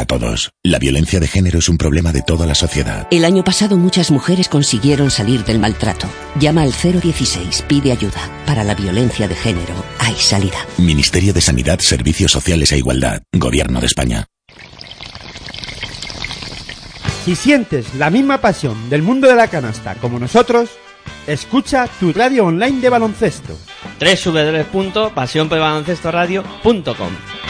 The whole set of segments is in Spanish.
a todos. La violencia de género es un problema de toda la sociedad. El año pasado muchas mujeres consiguieron salir del maltrato. Llama al 016, pide ayuda. Para la violencia de género hay salida. Ministerio de Sanidad, Servicios Sociales e Igualdad. Gobierno de España. Si sientes la misma pasión del mundo de la canasta como nosotros, escucha tu radio online de baloncesto. www.pasionpelbaloncestoradio.com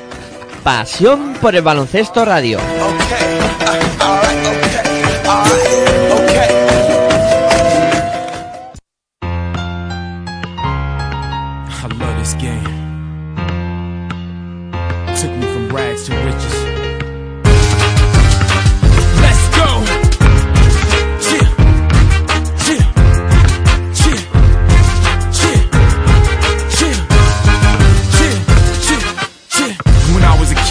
Pasión por el baloncesto radio. I love this game. Took me from rags to riches.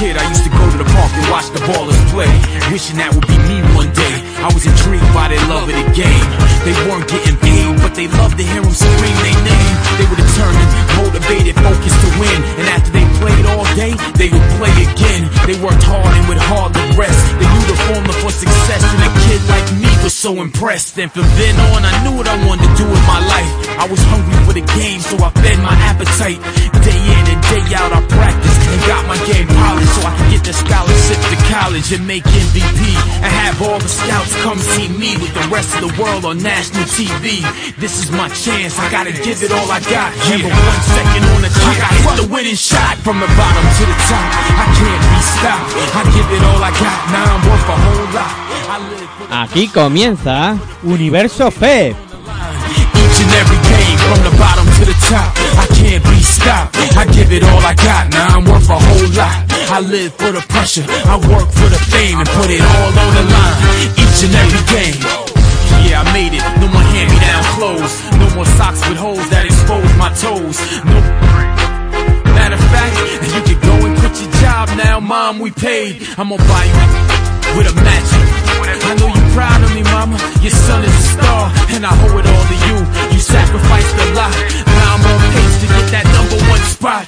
Kid, I used to go to the park and watch the ballers play. Wishing that would be me one day. I was intrigued by their love of the game. They weren't getting paid, but they loved to hear them scream their name. They were determined, motivated, focused to win. And after they played all day, they would play again. They worked hard and would hardly rest. They knew the formula for success, and a kid like me was so impressed. And from then on, I knew what I wanted to do with my life. I was hungry for the game, so I fed my appetite. Day in out, I practiced and got my game polished so I could get the scholarship to college and make MVP. And have all the scouts come see me with the rest of the world on national TV. This is my chance, I gotta give it all I got. Remember one second on the clock, I hit the winning shot from the bottom to the top. I can't be stopped. I give it all I got. Now I'm worth a whole lot. I live for the Aquí comienza Universo FEB. each and every game from the bottom to the top. Give it all I got. Now I'm worth a whole lot. I live for the pressure. I work for the fame and put it all on the line. Each and every game. Yeah, I made it. No more hand-me-down clothes. No more socks with holes that expose my toes. No. Matter of fact, you can go and quit your job now, mom. We paid. I'm gonna buy you with a matching. I know you're proud of me, mama. Your son is a star, and I owe it all to you. You sacrificed a lot. Now I'm on pace to get that number one spot,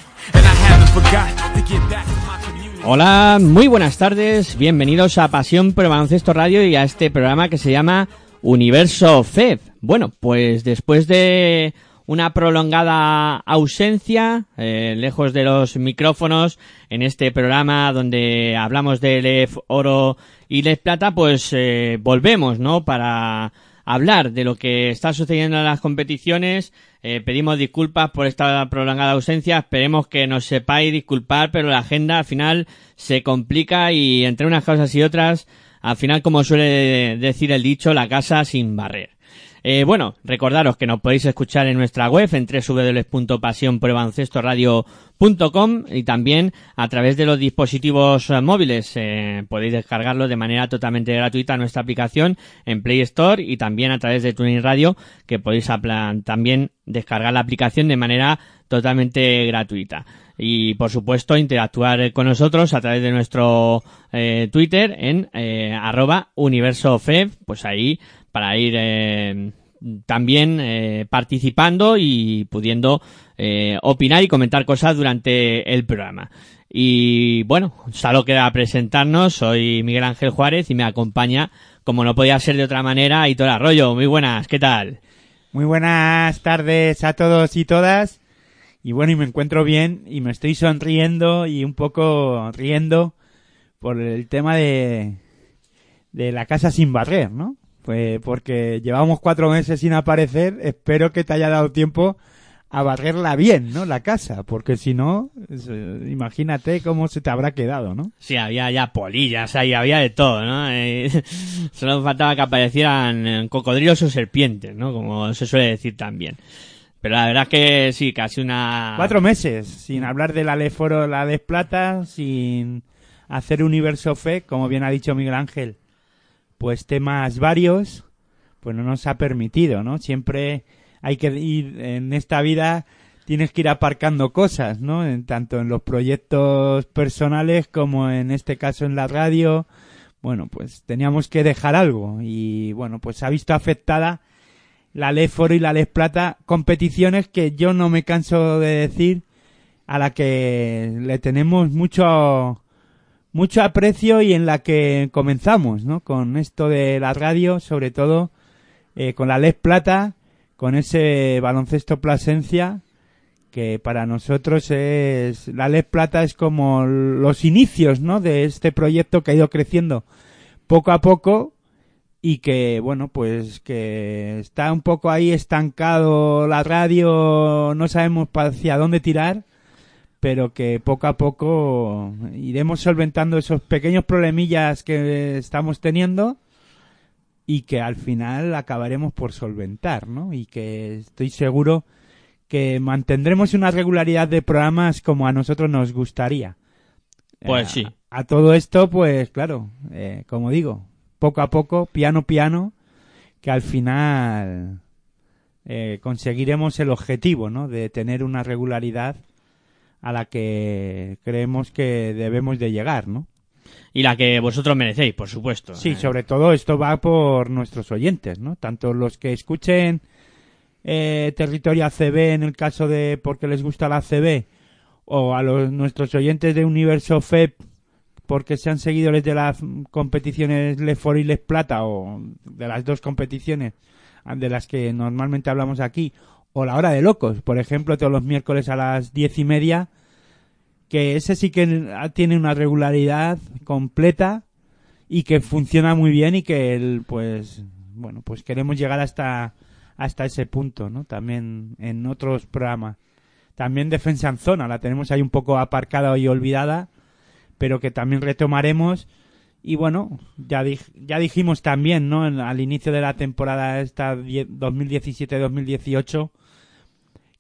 Hola, muy buenas tardes, bienvenidos a Pasión por Baloncesto Radio y a este programa que se llama Universo FEB. Bueno, pues después de una prolongada ausencia, eh, lejos de los micrófonos, en este programa donde hablamos de LEF Oro y LEF Plata, pues eh, volvemos, ¿no? Para hablar de lo que está sucediendo en las competiciones. Eh, pedimos disculpas por esta prolongada ausencia. Esperemos que nos sepáis disculpar, pero la agenda al final se complica y entre unas cosas y otras, al final, como suele decir el dicho, la casa sin barrer. Eh, bueno, recordaros que nos podéis escuchar en nuestra web en www.pasionprobancestoradio.com y también a través de los dispositivos eh, móviles. Eh, podéis descargarlo de manera totalmente gratuita nuestra aplicación en Play Store y también a través de Tuning Radio que podéis también descargar la aplicación de manera totalmente gratuita. Y por supuesto interactuar con nosotros a través de nuestro eh, Twitter en eh, arroba universofeb, pues ahí para ir eh, también eh, participando y pudiendo eh, opinar y comentar cosas durante el programa. Y bueno, solo queda presentarnos. Soy Miguel Ángel Juárez y me acompaña, como no podía ser de otra manera, Hitor Arroyo. Muy buenas, ¿qué tal? Muy buenas tardes a todos y todas. Y bueno, y me encuentro bien y me estoy sonriendo y un poco riendo por el tema de, de la casa sin barrer, ¿no? Pues porque llevamos cuatro meses sin aparecer, espero que te haya dado tiempo a barrerla bien, ¿no? La casa, porque si no, eh, imagínate cómo se te habrá quedado, ¿no? Sí, había ya polillas ahí, había de todo, ¿no? Eh, solo faltaba que aparecieran eh, cocodrilos o serpientes, ¿no? Como se suele decir también. Pero la verdad es que sí, casi una... Cuatro meses sin hablar del Aleforo, la Desplata, sin hacer Universo Fe, como bien ha dicho Miguel Ángel, pues temas varios, pues no nos ha permitido, ¿no? Siempre hay que ir en esta vida tienes que ir aparcando cosas, ¿no? En, tanto en los proyectos personales como en este caso en la radio. Bueno, pues teníamos que dejar algo y bueno, pues ha visto afectada la Les Foro y la Les Plata, competiciones que yo no me canso de decir a la que le tenemos mucho mucho aprecio y en la que comenzamos, ¿no? Con esto de la radio, sobre todo eh, con la Les Plata, con ese baloncesto Plasencia, que para nosotros es la Les Plata es como los inicios, ¿no? De este proyecto que ha ido creciendo poco a poco y que bueno pues que está un poco ahí estancado la radio no sabemos hacia dónde tirar pero que poco a poco iremos solventando esos pequeños problemillas que estamos teniendo y que al final acabaremos por solventar, ¿no? Y que estoy seguro que mantendremos una regularidad de programas como a nosotros nos gustaría. Pues Eh, sí. A todo esto, pues claro, eh, como digo, poco a poco, piano piano, que al final eh, conseguiremos el objetivo, ¿no? De tener una regularidad a la que creemos que debemos de llegar, ¿no? Y la que vosotros merecéis, por supuesto. Sí, Eh, sobre todo esto va por nuestros oyentes, ¿no? Tanto los que escuchen eh, Territorio ACB en el caso de porque les gusta la ACB o a los nuestros oyentes de Universo FEP porque sean seguidores de las competiciones Les For y Les Plata o de las dos competiciones de las que normalmente hablamos aquí o la hora de locos, por ejemplo, todos los miércoles a las diez y media que ese sí que tiene una regularidad completa y que funciona muy bien y que el, pues bueno pues queremos llegar hasta hasta ese punto no también en otros programas. También defensa en zona la tenemos ahí un poco aparcada y olvidada pero que también retomaremos. Y bueno ya ya dijimos también no En- al inicio de la temporada esta 2017-2018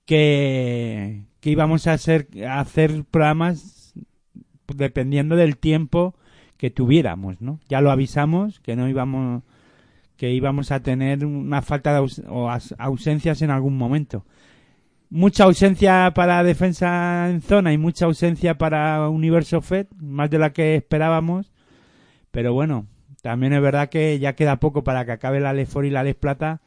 que íbamos a hacer a hacer programas dependiendo del tiempo que tuviéramos, ¿no? Ya lo avisamos que no íbamos que íbamos a tener una falta de o as- ausencias en algún momento. Mucha ausencia para defensa en zona y mucha ausencia para Universo Fed, más de la que esperábamos. Pero bueno, también es verdad que ya queda poco para que acabe la Lefor y la Les Plata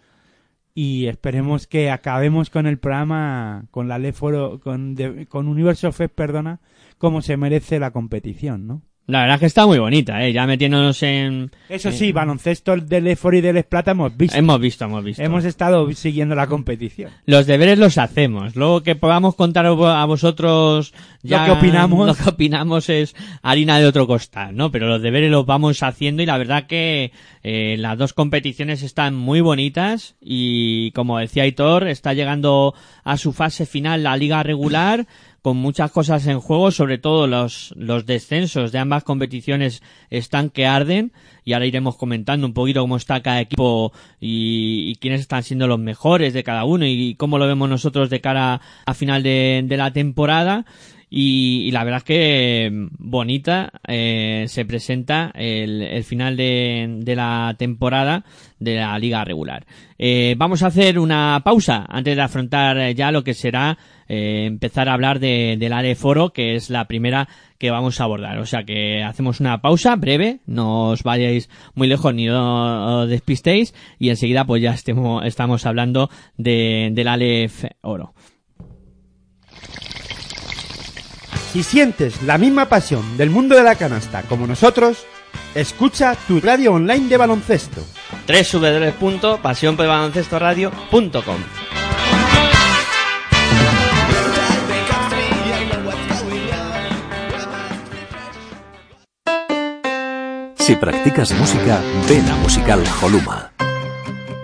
y esperemos que acabemos con el programa con la Leforo con con Universo Fed, perdona, como se merece la competición, ¿no? La verdad es que está muy bonita, ¿eh? Ya metiéndonos en... Eso sí, baloncesto de Leforo y de Les Plata hemos visto. Hemos visto, hemos visto. Hemos estado siguiendo la competición. Los deberes los hacemos. Luego que podamos contar a vosotros ya Lo que opinamos. Lo que opinamos es harina de otro costal, ¿no? Pero los deberes los vamos haciendo y la verdad que eh, las dos competiciones están muy bonitas y como decía Aitor, está llegando a su fase final la liga regular con muchas cosas en juego, sobre todo los, los descensos de ambas competiciones están que arden y ahora iremos comentando un poquito cómo está cada equipo y, quiénes están siendo los mejores de cada uno y cómo lo vemos nosotros de cara a final de la temporada. Y, y la verdad es que mm, bonita eh, se presenta el, el final de, de la temporada de la liga regular. Eh, vamos a hacer una pausa antes de afrontar eh, ya lo que será eh, empezar a hablar de, del área de foro, que es la primera que vamos a abordar. O sea que hacemos una pausa breve, no os vayáis muy lejos ni os despistéis y enseguida pues ya estemos, estamos hablando de, del Aleph Oro. Si sientes la misma pasión del mundo de la canasta como nosotros, escucha tu radio online de baloncesto. www.pasionporbaloncestoradio.com Si practicas música, ven a Musical Holuma.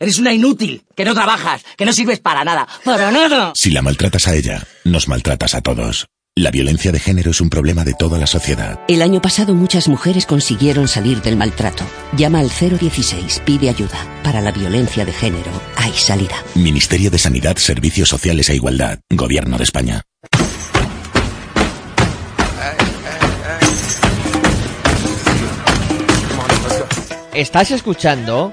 Eres una inútil, que no trabajas, que no sirves para nada. ¡Para nada! Si la maltratas a ella, nos maltratas a todos. La violencia de género es un problema de toda la sociedad. El año pasado muchas mujeres consiguieron salir del maltrato. Llama al 016, pide ayuda. Para la violencia de género hay salida. Ministerio de Sanidad, Servicios Sociales e Igualdad. Gobierno de España. Estás escuchando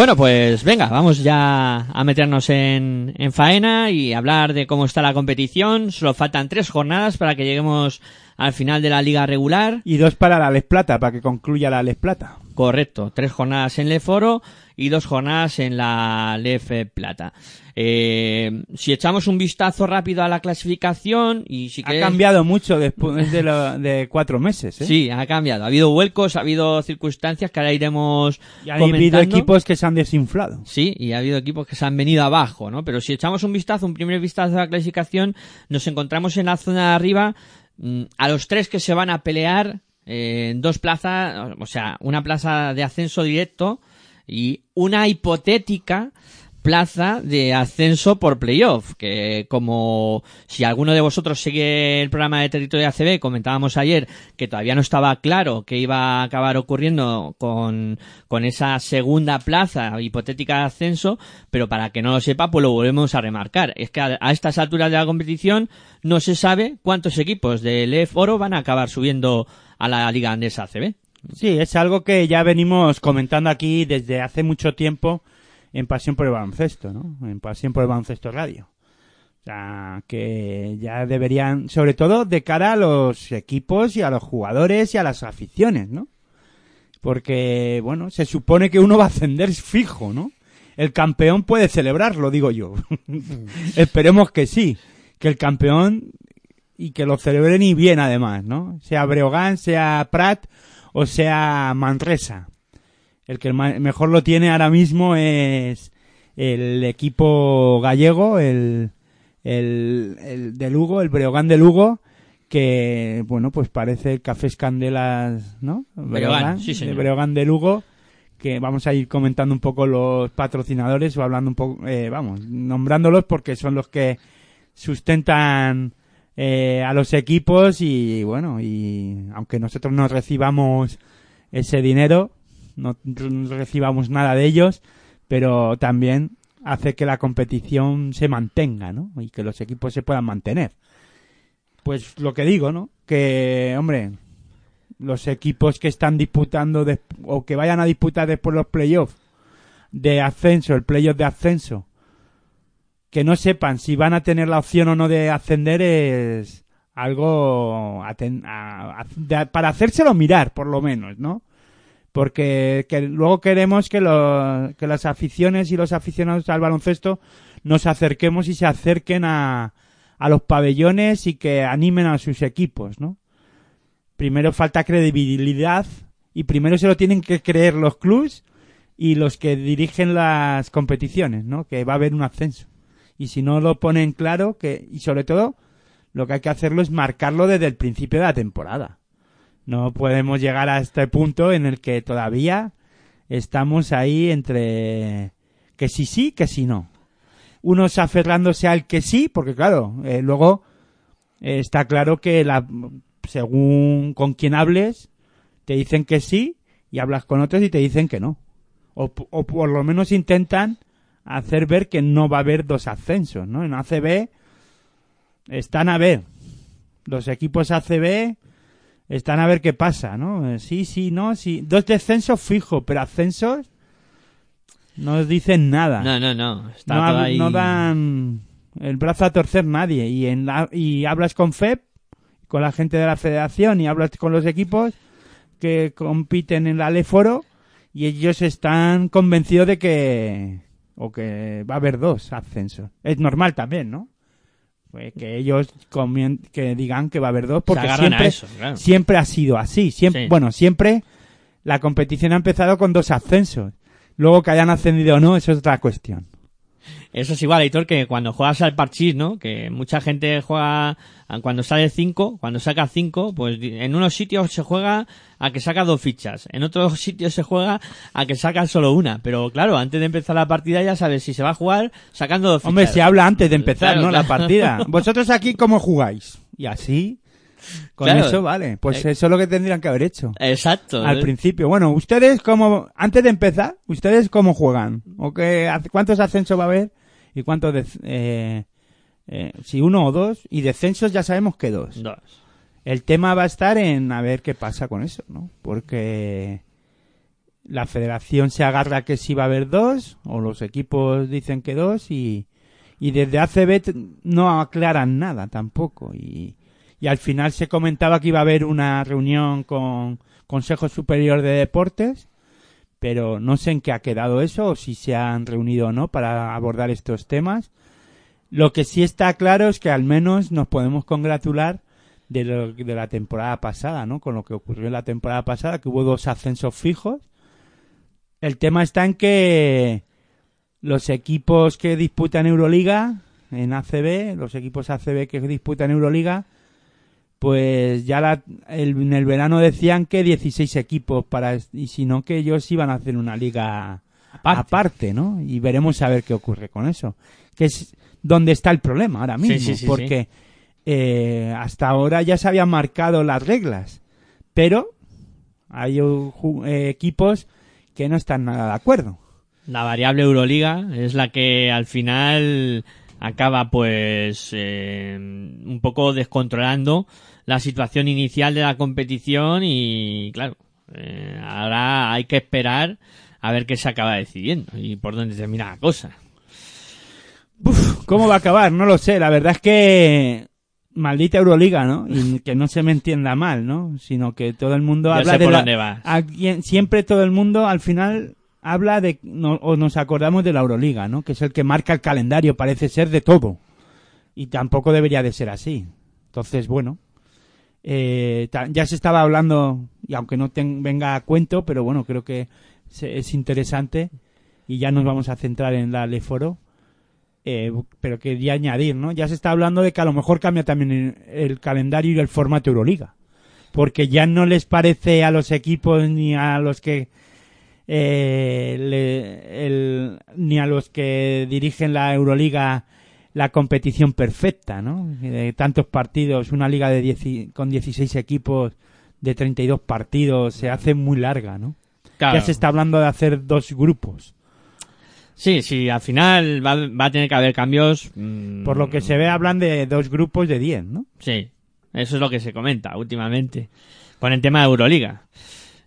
Bueno, pues venga, vamos ya a meternos en, en faena y hablar de cómo está la competición. Solo faltan tres jornadas para que lleguemos al final de la liga regular. Y dos para la Les Plata, para que concluya la Les Plata. Correcto, tres jornadas en Leforo y dos jornadas en la Lef Plata. Eh, si echamos un vistazo rápido a la clasificación y si Ha cambiado mucho después de, lo- de cuatro meses, ¿eh? Sí, ha cambiado. Ha habido vuelcos, ha habido circunstancias que ahora iremos Y ha habido equipos que se han desinflado. Sí, y ha habido equipos que se han venido abajo, ¿no? Pero si echamos un vistazo, un primer vistazo a la clasificación, nos encontramos en la zona de arriba mm, a los tres que se van a pelear eh, en dos plazas, o sea, una plaza de ascenso directo y una hipotética plaza de ascenso por playoff, que como si alguno de vosotros sigue el programa de territorio ACB, comentábamos ayer que todavía no estaba claro qué iba a acabar ocurriendo con, con esa segunda plaza hipotética de ascenso, pero para que no lo sepa, pues lo volvemos a remarcar. Es que a, a estas alturas de la competición no se sabe cuántos equipos del EF Oro van a acabar subiendo a la Liga Andesa ACB. Sí, es algo que ya venimos comentando aquí desde hace mucho tiempo en Pasión por el Baloncesto, ¿no? En Pasión por el Baloncesto Radio. O sea, que ya deberían, sobre todo de cara a los equipos y a los jugadores y a las aficiones, ¿no? Porque, bueno, se supone que uno va a ascender fijo, ¿no? El campeón puede celebrarlo, digo yo. Esperemos que sí. Que el campeón y que lo celebren y bien además, ¿no? Sea Breogán, sea Prat o sea Manresa. El que mejor lo tiene ahora mismo es el equipo gallego, el, el, el de Lugo, el Breogán de Lugo, que, bueno, pues parece Cafés Candelas, ¿no? Breogán, sí, señor. Breogán de Lugo, que vamos a ir comentando un poco los patrocinadores o hablando un poco, eh, vamos, nombrándolos porque son los que sustentan eh, a los equipos y bueno, y aunque nosotros no recibamos ese dinero, no recibamos nada de ellos, pero también hace que la competición se mantenga, ¿no? Y que los equipos se puedan mantener. Pues lo que digo, ¿no? Que, hombre, los equipos que están disputando o que vayan a disputar después los playoffs de ascenso, el playoff de ascenso, que no sepan si van a tener la opción o no de ascender es algo a a- para hacérselo mirar, por lo menos, ¿no? Porque que luego queremos que, que las aficiones y los aficionados al baloncesto nos acerquemos y se acerquen a, a los pabellones y que animen a sus equipos, ¿no? Primero falta credibilidad y primero se lo tienen que creer los clubs y los que dirigen las competiciones, ¿no? Que va a haber un ascenso. Y si no lo ponen claro, que y sobre todo lo que hay que hacerlo es marcarlo desde el principio de la temporada. No podemos llegar a este punto en el que todavía estamos ahí entre que sí sí, que sí no. Unos aferrándose al que sí, porque claro, eh, luego eh, está claro que la, según con quien hables, te dicen que sí y hablas con otros y te dicen que no. O, por lo menos intentan hacer ver que no va a haber dos ascensos, ¿no? En ACB están a ver. Los equipos ACB están a ver qué pasa, ¿no? Eh, Sí, sí, no, sí. Dos descensos fijo, pero ascensos no dicen nada. No, no, no. Está no, todo hab- ahí. no dan el brazo a torcer nadie. Y, en la- y hablas con FEP, con la gente de la federación y hablas con los equipos que compiten en la Leforo y ellos están convencidos de que o que va a haber dos ascensos. Es normal también, ¿no? Pues que ellos que digan que va a haber dos porque siempre eso, claro. siempre ha sido así, siempre Sí. bueno, siempre la competición ha empezado con dos ascensos. Luego que hayan ascendido o no, eso es otra cuestión. Eso es igual, Aitor, que cuando juegas al parchís, ¿no? Que mucha gente juega cuando sale 5, cuando saca 5, pues en unos sitios se juega a que saca dos fichas, en otros sitios se juega a que saca solo una. Pero claro, antes de empezar la partida ya sabes si se va a jugar sacando dos fichas. Hombre, se habla antes de empezar, Claro, ¿no? La partida. Vosotros aquí, ¿cómo jugáis? Y así, con Claro. eso, vale. Pues Eh. eso es lo que tendrían que haber hecho. Exacto. Al ¿eh? principio. Bueno, ustedes como, antes de empezar, ¿ustedes cómo juegan? ¿O qué, cuántos ascensos va a haber? ¿Y cuántos, de, eh, eh, si uno o dos? Y descensos ya sabemos que dos. Dos. El tema va a estar en a ver qué pasa con eso, ¿no? Porque la federación se agarra que sí va a haber dos, o los equipos dicen que dos, y, y desde ACB no aclaran nada tampoco. Y, y al final se comentaba que iba a haber una reunión con Consejo Superior de Deportes, pero no sé en qué ha quedado eso, o si se han reunido o no para abordar estos temas. Lo que sí está claro es que al menos nos podemos congratular de, lo, de la temporada pasada, ¿no? Con lo que ocurrió en la temporada pasada, que hubo dos ascensos fijos. El tema está en que los equipos que disputan Euroliga en ACB, los equipos ACB que disputan Euroliga, pues ya la- el- en el verano decían que 16 equipos para y si no que ellos iban a hacer una liga Aparte. aparte, ¿no? Y veremos a ver qué ocurre con eso. Que es donde está el problema ahora mismo, sí, sí, porque eh, hasta ahora ya se habían marcado las reglas, pero hay eh, equipos que no están nada de acuerdo. La variable Euroliga es la que al final acaba pues eh, un poco descontrolando la situación inicial de la competición y claro, eh, ahora hay que esperar a ver qué se acaba decidiendo y por dónde termina la cosa. Uf, ¿Cómo va a acabar? No lo sé. La verdad es que maldita Euroliga, ¿no? Y que no se me entienda mal, ¿no? Sino que todo el mundo habla sé de por la- dónde vas. siempre todo el mundo al final habla de no- o nos acordamos de la Euroliga, ¿no? Que es el que marca el calendario, parece ser de todo. Y tampoco debería de ser así. Entonces, bueno, eh, ya se estaba hablando y aunque no ten- venga a cuento, pero bueno, creo que se- es interesante y ya nos vamos a centrar en la Leforo. Eh, pero quería añadir, ¿no? Ya se está hablando de que a lo mejor cambia también el, calendario y el formato Euroliga. Porque ya no les parece a los equipos ni a los que eh, le- ni a los que dirigen la Euroliga la competición perfecta, ¿no? De tantos partidos, una liga de 10 y- con 16 equipos de 32 partidos se hace muy larga, ¿no? Claro. Ya se está hablando de hacer dos grupos. Sí, sí, al final va, va a tener que haber cambios. mm, Por lo que se ve hablan de dos grupos de 10, ¿no? Sí, eso es lo que se comenta últimamente con el tema de Euroliga.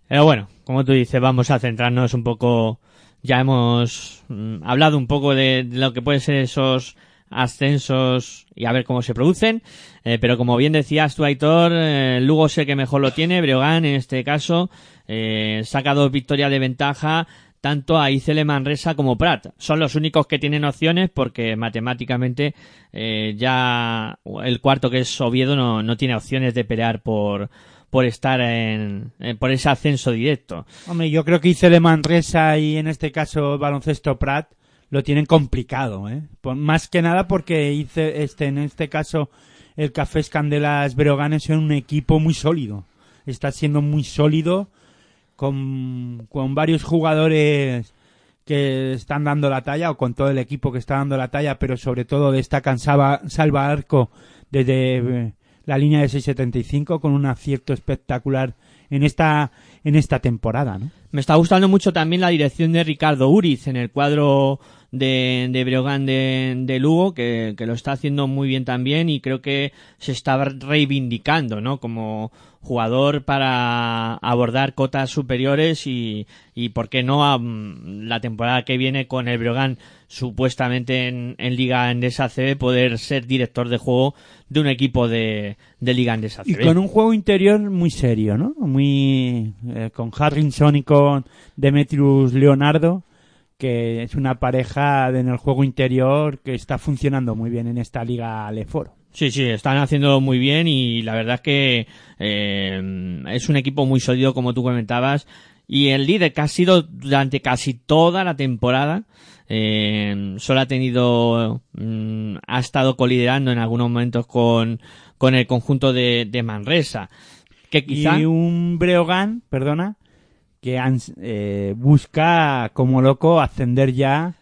Pero bueno, como tú dices, vamos a centrarnos un poco. Ya hemos mm, hablado un poco de, de lo que pueden ser esos ascensos y a ver cómo se producen. Eh, pero como bien decías tú, Aitor, eh, Lugo sé que mejor lo tiene. Breogán, en este caso, eh, saca dos victorias de ventaja tanto a Icele Manresa como Prat. Son los únicos que tienen opciones porque matemáticamente eh, ya el cuarto que es Oviedo no, no tiene opciones de pelear por, por estar en, por ese ascenso directo. Hombre, yo creo que Icele Manresa y en este caso Baloncesto Prat lo tienen complicado, ¿eh? Más que nada porque hice este, en este caso el Café Candelas Breogán es un equipo muy sólido. Está siendo muy sólido con, varios jugadores que están dando la talla o con todo el equipo que está dando la talla, pero sobre todo destacan Salva, Salva Arco desde eh, la línea de 6.75 con un acierto espectacular en esta temporada. Me está gustando mucho también la dirección de Ricardo Uriz en el cuadro de, de de, Lugo, que, que lo está haciendo muy bien también y creo que se está reivindicando, ¿no? Como jugador para abordar cotas superiores y, y por qué no, am, la temporada que viene con el Breogán supuestamente en, Liga Endesa CB poder ser director de juego de un equipo de, de Liga Endesa Y CB. con un juego interior muy serio, ¿no? Muy eh, con Harrison y con Demetrius Leonardo, que es una pareja de- en el juego interior que está funcionando muy bien en esta liga Leforo. Sí, sí, están haciéndolo muy bien y la verdad es que eh, es un equipo muy sólido como tú comentabas y el líder que ha sido durante casi toda la temporada eh, solo ha tenido mm, ha estado coliderando en algunos momentos con, con el conjunto de, de Manresa que quizá Y un Breogán, perdona, que eh, busca como loco ascender ya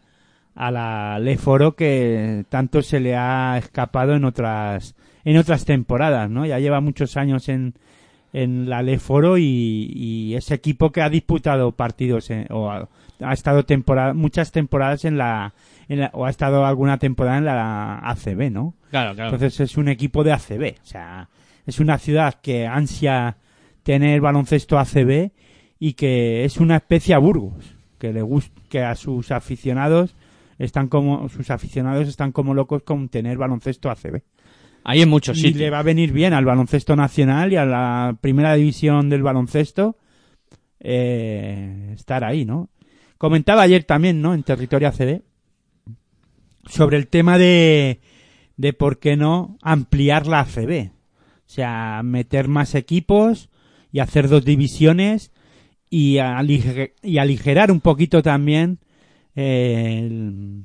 a la Leforo que tanto se le ha escapado en otras en otras temporadas, ¿no? Ya lleva muchos años en en la Leforo y, y ese equipo que ha disputado partidos en- o ha, ha estado temporada, muchas temporadas en la, en la- o ha estado alguna temporada en la ACB, ¿no? claro, claro. Entonces es un equipo de ACB, o sea, es una ciudad que ansia tener baloncesto ACB y que es una especie a Burgos, que le gusta que a sus aficionados están como sus aficionados están como locos con tener baloncesto ACB. hay en muchos Y sitios le va a venir bien al baloncesto nacional y a la primera división del baloncesto eh, estar ahí, ¿no? Comentaba ayer también, ¿no? En territorio ACB sobre el tema de, de por qué no ampliar la ACB. O sea, meter más equipos y hacer dos divisiones y, y aligerar un poquito también eh, el-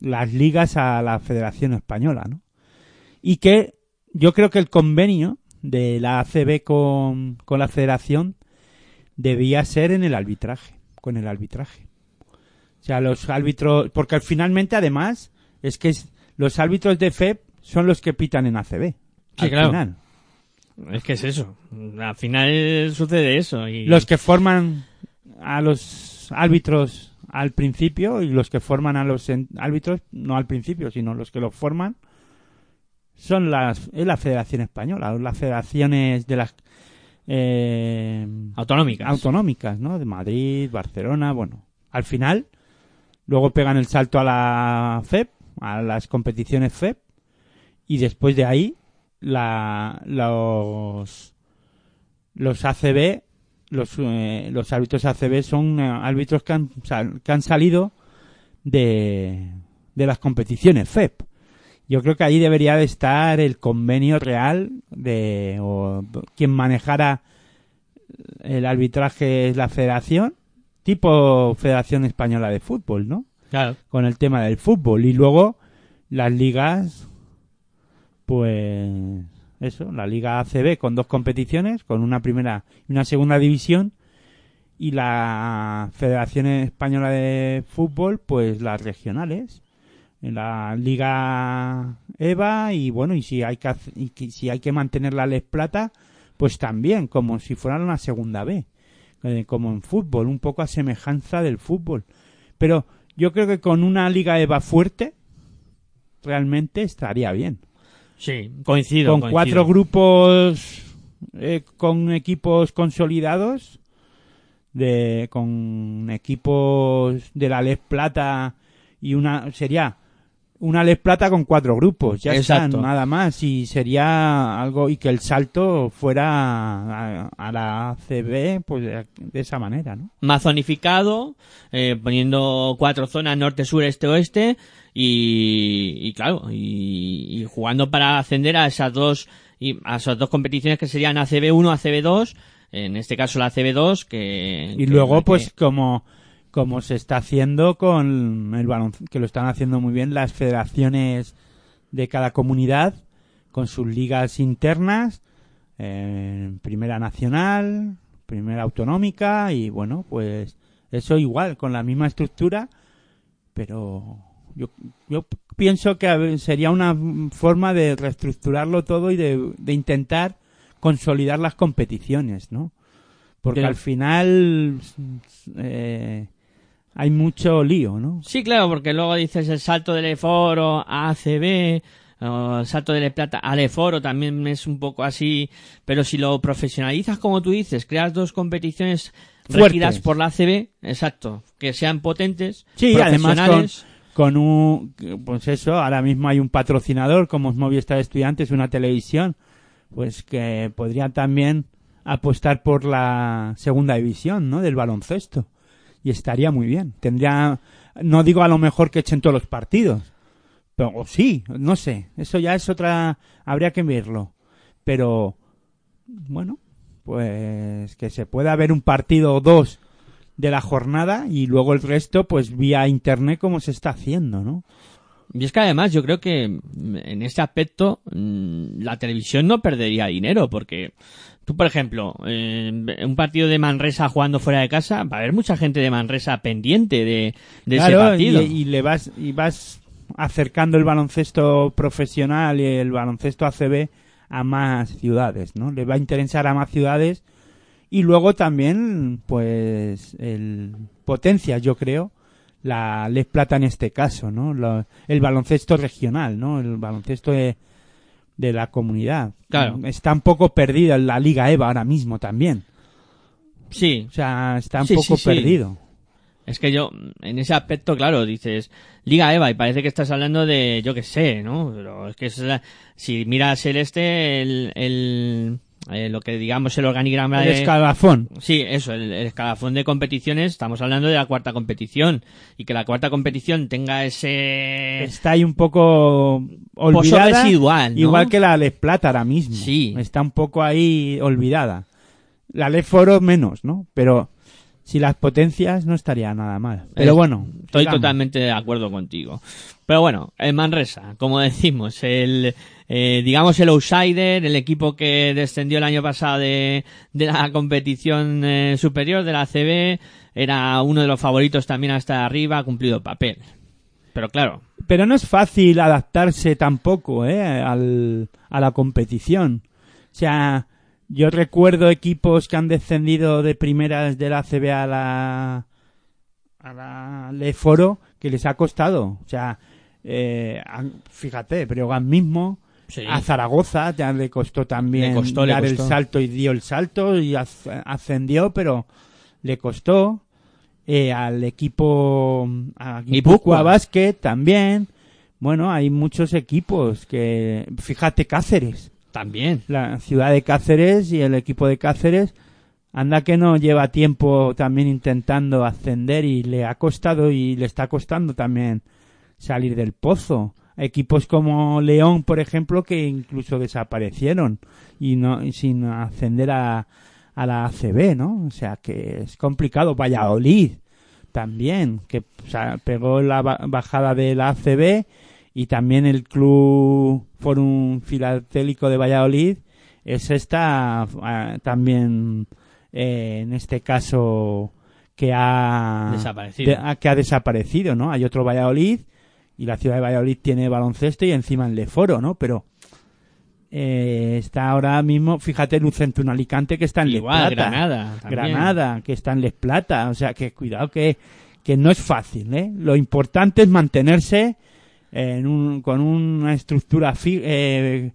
las ligas a la Federación Española, ¿no? Y que yo creo que el convenio de la ACB con, con la Federación debía ser en el arbitraje, con el arbitraje. O sea, los árbitros, porque finalmente además es que es- los árbitros de FEP son los que pitan en ACB. al claro. final. Es que es eso al final sucede eso y Los que forman a los árbitros al principio y los que forman a los árbitros no al principio, sino los que los forman son las es la Federación Española, las federaciones de las eh, autonómicas autonómicas, ¿no? De Madrid, Barcelona, bueno, al final luego pegan el salto a la FEP, a las competiciones FEP y después de ahí la los los ACB los eh, los árbitros ACB son eh, árbitros que han, sal- que han salido de de las competiciones FEP. Yo creo que ahí debería de estar el convenio real de o quien manejara el arbitraje es la federación, tipo Federación Española de Fútbol, ¿no? claro Con el tema del fútbol. Y luego las ligas, pues eso, la Liga ACB con dos competiciones, con una primera y una segunda división, y la Federación Española de Fútbol, pues las regionales. En la Liga EVA y bueno, y si hay que, y si hay que mantener la Les Plata, pues también, como si fuera una segunda B, eh, como en fútbol, un poco a semejanza del fútbol. Pero yo creo que con una Liga EVA fuerte, realmente estaría bien. Sí coincido con coincido. cuatro grupos, eh, con equipos consolidados, de, con equipos de la Les Plata y una, sería una Les Plata con cuatro grupos, ya Exacto. están, nada más, y sería algo, y que el salto fuera a, a la CB, pues de, de esa manera, ¿no? más zonificado, eh, poniendo cuatro zonas norte, sur, este, oeste y, y claro, y, y jugando para ascender a esas dos y a esas dos competiciones que serían ACB1, ACB2, en este caso la ACB2, que... Y que- luego, que- pues, como, como se está haciendo con el balón, que lo están haciendo muy bien las federaciones de cada comunidad, con sus ligas internas, eh, primera nacional, primera autonómica, y bueno, pues eso igual, con la misma estructura, pero yo, yo pienso que sería una forma de reestructurarlo todo y de, de intentar consolidar las competiciones, ¿no? Porque al final eh, hay mucho lío, ¿no? Sí, claro, porque luego dices el salto del E-Foro a ACB, o el salto del E-Plata al E-Foro también es un poco así, pero si lo profesionalizas como tú dices, creas dos competiciones regidas por la ACB, exacto, que sean potentes, Sí, además con, con un, pues eso, ahora mismo hay un patrocinador como es Movistar Estudiantes, una televisión, pues que podría también apostar por la segunda división, ¿no? Del baloncesto. Y estaría muy bien. Tendría, no digo a lo mejor que echen todos los partidos, pero o sí, no sé. Eso ya es otra, habría que verlo. Pero, bueno, pues que se pueda ver un partido o dos de la jornada y luego el resto pues vía internet como se está haciendo, ¿no? Y es que además yo creo que en este aspecto mm, la televisión no perdería dinero porque tú, por ejemplo, en un partido de Manresa jugando fuera de casa, va a haber mucha gente de Manresa pendiente de, de ese partido. y, y le vas y vas acercando el baloncesto profesional y el baloncesto ACB a más ciudades, ¿no? Le va a interesar a más ciudades y luego también pues el potencia, yo creo, la Les Plata en este caso, ¿no? Lo- el baloncesto regional, ¿no? El baloncesto de, de la comunidad. Claro. Está un poco perdida en la Liga EVA ahora mismo también. Sí, O sea, está un Sí, poco sí, sí. perdido. Es que yo, en ese aspecto, claro, dices Liga Eva y parece que estás hablando de, yo qué sé, ¿no? Pero es que es la- si miras el este, el, el, eh, lo que digamos el organigrama El de... escalafón. Sí, eso, el, el escalafón de competiciones, estamos hablando de la cuarta competición. Y que la cuarta competición tenga ese... está ahí un poco olvidada. residual, ¿no? Igual que la Les Plata ahora mismo. Sí. Está un poco ahí olvidada. La Les Foro menos, ¿no? Pero si las potencias no estaría nada mal. Pero Es- bueno. Estoy totalmente de acuerdo contigo. Pero bueno, el Manresa, como decimos, el eh, digamos el outsider, el equipo que descendió el año pasado de, de la competición eh, superior de la CB, era uno de los favoritos también hasta arriba, ha cumplido papel. Pero claro, Pero no es fácil adaptarse tampoco, ¿eh? Al, a la competición. O sea, yo recuerdo equipos que han descendido de primeras de la CB a la a la que les ha costado. O sea, eh, fíjate, Breogán mismo, Sí. a Zaragoza ya le costó también Le costó, le dar el salto y dio el salto y as- ascendió, pero le costó. Eh, al equipo a. Guipúzcoa Basket también. Bueno, hay muchos equipos que, fíjate, Cáceres, también. la ciudad de Cáceres y el equipo de Cáceres, anda que no lleva tiempo también intentando ascender y le ha costado y le está costando también salir del pozo. Equipos como León, por ejemplo, que incluso desaparecieron y no y sin ascender a, a la ACB, ¿no? O sea que es complicado. Valladolid también, que o sea, pegó la ba- bajada de la ACB y también el Club Forum Filatélico de Valladolid, ese está ah, también eh, en este caso que ha Desaparecido. de- ah, que ha desaparecido, ¿no? Hay otro Valladolid y la ciudad de Valladolid tiene baloncesto y encima el Leforo, ¿no? Pero eh, está ahora mismo, fíjate, un centro en Alicante que está en Les Igual, Plata. Granada. también. Granada, que está en Les Plata. O sea, que cuidado que, que no es fácil, ¿eh? Lo importante es mantenerse en un, con una estructura fi- eh,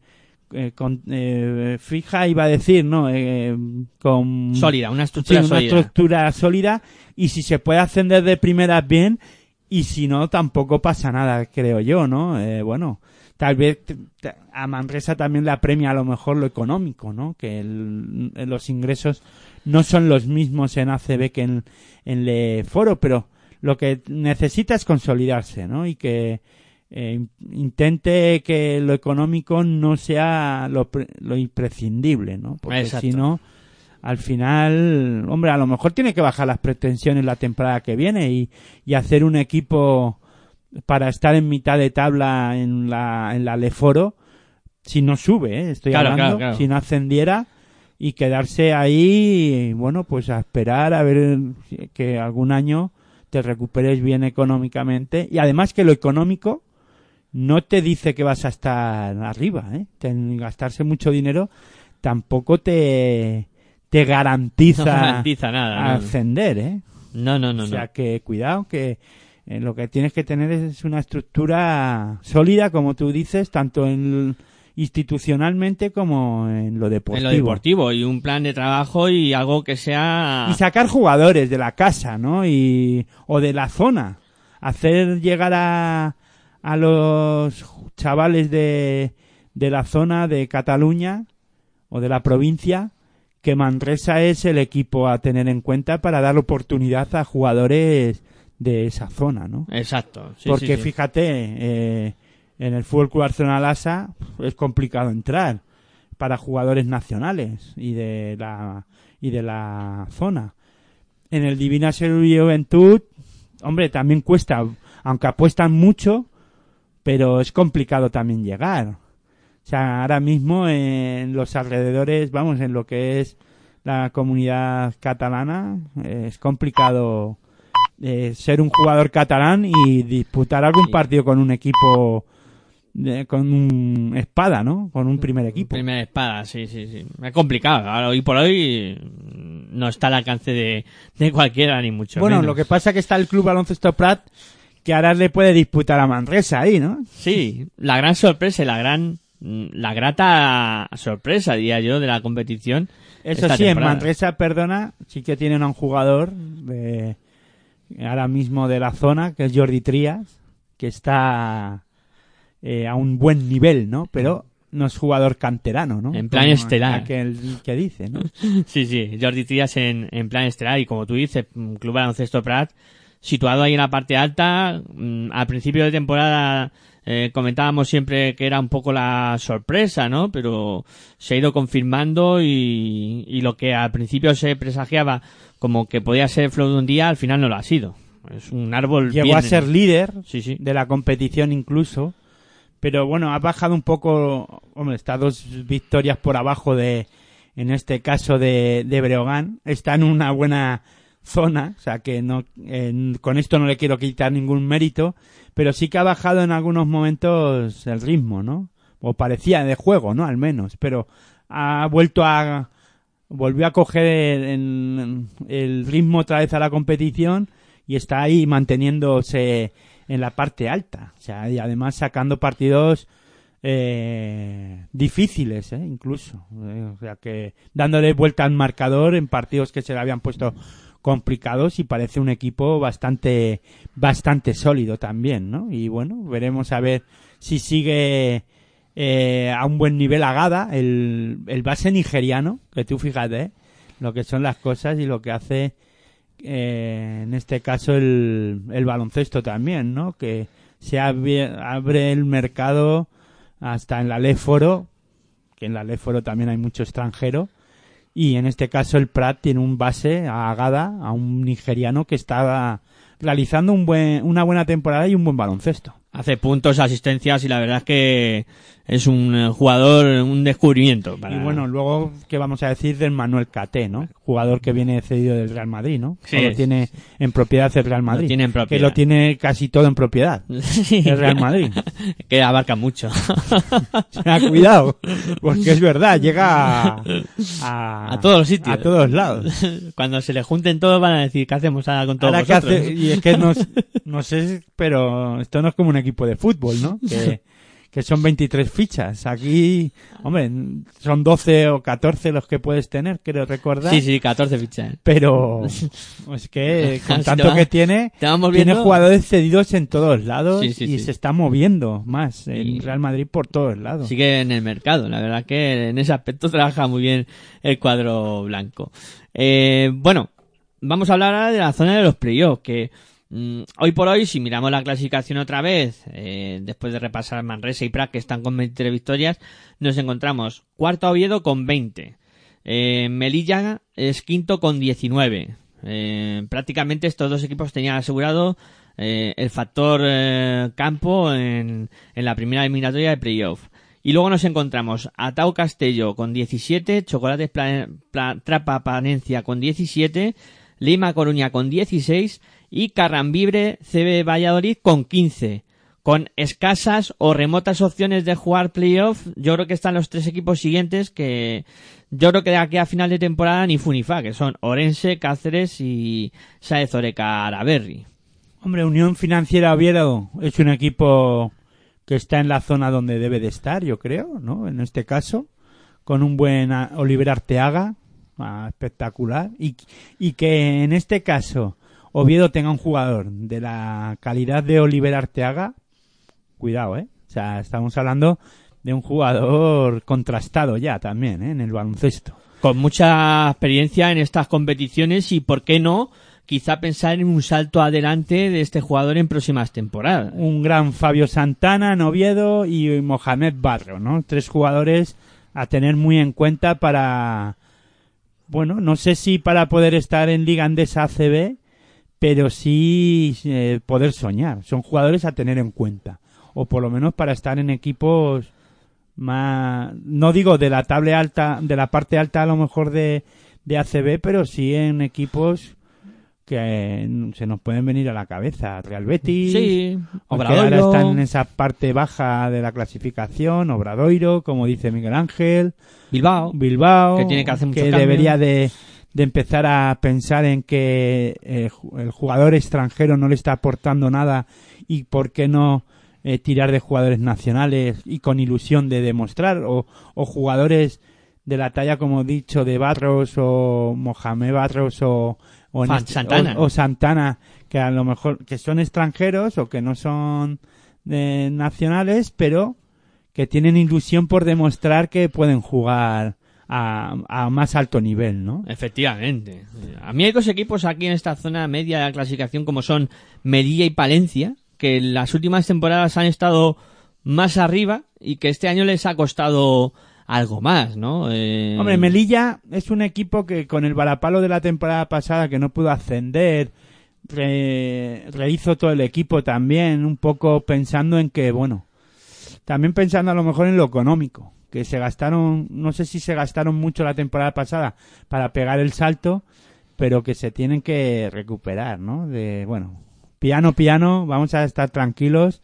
eh, con- eh, fija, iba a decir, ¿no? Eh, con Sólida, una Sí, estructura una sólida. estructura sólida y si se puede ascender de primeras bien y si no tampoco pasa nada creo yo no Eh, bueno tal vez a Manresa también le apremia a lo mejor lo económico no que el- los ingresos no son los mismos en ACB que en, en Le Foro pero lo que necesita es consolidarse no y que eh, in- intente que lo económico no sea lo, lo imprescindible, ¿no? Porque si no, al final, hombre, a lo mejor tiene que bajar las pretensiones la temporada que viene y, y hacer un equipo para estar en mitad de tabla en la, en la Leforo, si no sube, ¿eh? estoy Claro, hablando, claro, claro. si no ascendiera y quedarse ahí, bueno, pues a esperar a ver que algún año te recuperes bien económicamente y además que lo económico no te dice que vas a estar arriba, ¿eh? Gastarse mucho dinero tampoco te te garantiza, No garantiza nada, ascender, ¿eh? No, no, no, o sea no. que cuidado que eh, lo que tienes que tener es una estructura sólida, como tú dices, tanto en institucionalmente como en lo deportivo. En lo deportivo y un plan de trabajo y algo que sea... Y sacar jugadores de la casa, ¿no? Y, o de la zona. Hacer llegar a, a los chavales de, de la zona de Cataluña o de la provincia que Manresa es el equipo a tener en cuenta para dar oportunidad a jugadores de esa zona, ¿no? Exacto. sí, Porque sí, sí. fíjate, eh, en el Fútbol Club Arsenal Asa es complicado entrar para jugadores nacionales y de la y de la zona. En el Divina y Juventud, hombre, también cuesta, aunque apuestan mucho, pero es complicado también llegar. O sea, ahora mismo en los alrededores, vamos, en lo que es la comunidad catalana, eh, es complicado eh, ser un jugador catalán y disputar algún partido con un equipo de- con un espada, ¿no? Con un primer equipo. Primera espada, sí, sí, sí. Es complicado. Ahora, hoy por hoy no está al alcance de, de cualquiera, ni mucho bueno, menos. lo que pasa es que está el Club Baloncesto Prat que ahora le puede disputar a Manresa ahí, ¿no? Sí, la gran sorpresa y la gran... mm, La grata sorpresa, diría yo, de la competición. Eso sí, en. Manresa, perdona, sí que tienen a un jugador de ahora mismo de la zona, que es Jordi Trías, que está eh, a un buen nivel, ¿no? Pero no es jugador canterano, ¿no? En plan Como estelar. Aquel que dice, ¿no? Sí, sí, Jordi Trías en, en plan estelar y como tú dices, mm, Club Baloncesto Prat, situado ahí en la parte alta, mm, al principio de temporada eh, comentábamos siempre que era un poco la sorpresa, ¿no? Pero se ha ido confirmando y, y lo que al principio se presagiaba como que podía ser flor de un día, al final no lo ha sido. Es un árbol Llegó bien- a ser líder Sí, sí. de la competición incluso, pero bueno, ha bajado un poco, hombre, está dos victorias por abajo de, en este caso de, de Breogán, está en una buena zona, o sea que no, con esto no le quiero quitar ningún mérito, pero sí que ha bajado en algunos momentos el ritmo, ¿no? O parecía de juego, ¿no? Al menos, pero ha vuelto a, volvió a coger el, el ritmo otra vez a la competición y está ahí manteniéndose en la parte alta. O sea, y además sacando partidos eh, difíciles, ¿eh? incluso. Eh, o sea, que dándole vuelta al marcador en partidos que se le habían puesto complicados y parece un equipo bastante bastante sólido también, ¿no? Y bueno, veremos a ver si sigue eh, a un buen nivel Agada, el, el base nigeriano, que tú fíjate, ¿eh? lo que son las cosas y lo que hace eh, en este caso el, el baloncesto también, ¿no? Que se abre, abre el mercado hasta en la Léforo, que en la Léforo también hay mucho extranjero, y en este caso el Prat tiene un base a Agada, a un nigeriano que está realizando un buen, una buena temporada y un buen baloncesto. Hace puntos, asistencias y la verdad es que es un eh, jugador, un descubrimiento. Para... Y bueno, luego, ¿qué vamos a decir del Manuel Caté, no? Jugador que viene cedido del Real Madrid, ¿no? Sí. O lo tiene en propiedad el Real Madrid. tiene en propiedad. Que lo tiene casi todo en propiedad. Sí. El Real Madrid. que abarca mucho. Cuidado, porque es verdad, llega a, a, A todos los sitios. A todos lados. Cuando se le junten todos van a decir, ¿qué hacemos ahora con todos Ahora que vosotros? hace, y es que no, no sé, pero esto no es como equipo de fútbol, ¿no? Que, que son 23 fichas. Aquí, hombre, son 12 o 14 los que puedes tener, creo recordar. Sí, sí, 14 fichas. Pero es que con tanto va- que tiene, tiene jugadores cedidos en todos lados Sí, sí, y sí. se está moviendo más el Real Madrid por todos lados. Sigue en el mercado. La verdad que en ese aspecto trabaja muy bien el cuadro blanco. Eh, bueno, vamos a hablar ahora de la zona de los playoffs, que hoy por hoy, si miramos la clasificación otra vez, eh, después de repasar Manresa y Prat, que están con 23 victorias, nos encontramos cuarto Oviedo con 20. Eh, Melilla es quinto con 19. Eh, prácticamente estos dos equipos tenían asegurado el factor campo en, en la primera eliminatoria de playoff. Y luego nos encontramos a Tau Castello con 17, Chocolates Pla- Trapa Panencia con 17, Lima Coruña con 16 y Carrambibre CB Valladolid con 15. Con escasas o remotas opciones de jugar playoff, yo creo que están los tres equipos siguientes que yo creo que de aquí a final de temporada ni fu ni fa, que son Orense, Cáceres y Saez Oreca Araberri. Hombre, Unión Financiera Oviedo es un equipo que está en la zona donde debe de estar, yo creo, ¿no? En este caso, con un buen ah, Oliver Arteaga, ah, espectacular, y, y que en este caso Oviedo tenga un jugador de la calidad de Oliver Arteaga, cuidado, ¿eh? O sea, estamos hablando de un jugador contrastado ya también, ¿eh? En el baloncesto. Con mucha experiencia en estas competiciones y, ¿por qué no? Quizá pensar en un salto adelante de este jugador en próximas temporadas. un gran Fabio Santana en Oviedo y Mohamed Barro, ¿no? Tres jugadores a tener muy en cuenta para, bueno, no sé si para poder estar en Liga Andesa ACB, pero sí eh, poder soñar. Son jugadores a tener en cuenta. O por lo menos para estar en equipos más, no digo de la tabla alta, de la parte alta a lo mejor de, de ACB, pero sí en equipos que eh, se nos pueden venir a la cabeza. Real Betis, Sí, porque ahora Obradoiro. están en esa parte baja de la clasificación, Obradoiro, como dice Miguel Ángel, Bilbao. Bilbao, Que tiene que hacer mucho cambio. debería de, de empezar a pensar en que eh, el jugador extranjero no le está aportando nada y por qué no eh, tirar de jugadores nacionales y con ilusión de demostrar o, o jugadores de la talla como he dicho de Barros o Mohamed Barros o o, Fan- este- Santana. o- o Santana que a lo mejor que son extranjeros o que no son eh, nacionales pero que tienen ilusión por demostrar que pueden jugar a, a más alto nivel, ¿no? Efectivamente. A mí hay dos equipos aquí en esta zona media de la clasificación como son Melilla y Palencia, que en las últimas temporadas han estado más arriba y que este año les ha costado algo más, ¿no? Eh, Hombre, Melilla es un equipo que con el varapalo de la temporada pasada que no pudo ascender, re- rehizo todo el equipo también, un poco pensando en que, bueno, también pensando a lo mejor en lo económico, que se gastaron, no sé si se gastaron mucho la temporada pasada para pegar el salto, pero que se tienen que recuperar, ¿no? De, bueno, piano, piano, vamos a estar tranquilos,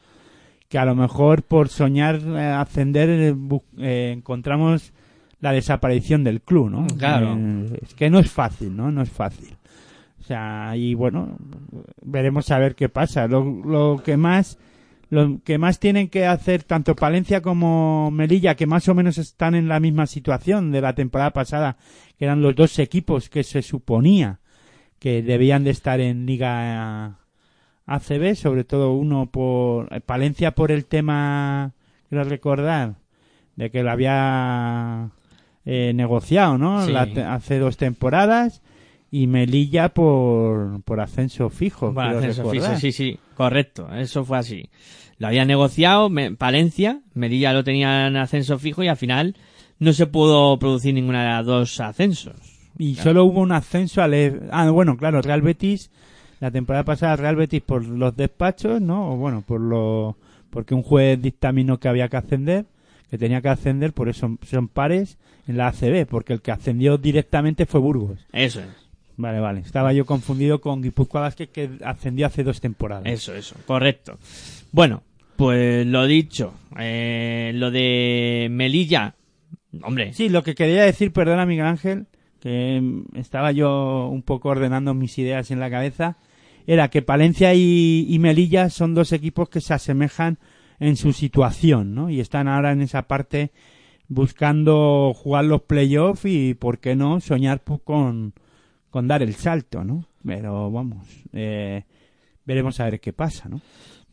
que a lo mejor por soñar eh, ascender eh, eh, encontramos la desaparición del club, ¿no? Claro. Eh, es que no es fácil, ¿no? No es fácil. O sea, y bueno, veremos a ver qué pasa. Lo, lo que más lo que más tienen que hacer tanto Palencia como Melilla, que más o menos están en la misma situación de la temporada pasada, que eran los dos equipos que se suponía que debían de estar en Liga ACB, sobre todo uno por eh, Palencia por el tema, quiero recordar, de que lo había eh, negociado, ¿no? Sí. La hace dos temporadas y Melilla por, por ascenso fijo. Quiero ascenso fijo, sí, sí, correcto, eso fue así. Lo había negociado me- Palencia, Melilla lo tenía en ascenso fijo y al final no se pudo producir ninguna de las dos ascensos. Y solo hubo un ascenso al... E- Ah, bueno, claro, Real Betis, la temporada pasada Real Betis por los despachos, ¿no? O bueno, por lo... Porque un juez dictaminó que había que ascender, que tenía que ascender, por eso son pares en la ACB, porque el que ascendió directamente fue Burgos. Eso es. Vale, vale. Estaba yo confundido con Guipúzcoa Vázquez, que ascendió hace dos temporadas. Eso, eso, correcto. Bueno, pues lo dicho, eh, lo de Melilla, hombre, Sí, lo que quería decir, perdona Miguel Ángel, que mm, estaba yo un poco ordenando mis ideas en la cabeza, era que Palencia y, y Melilla son dos equipos que se asemejan en su situación, ¿no? Y están ahora en esa parte buscando jugar los playoffs y, ¿por qué no?, soñar pu- con, con dar el salto, ¿no? Pero vamos, eh, veremos a ver qué pasa, ¿no?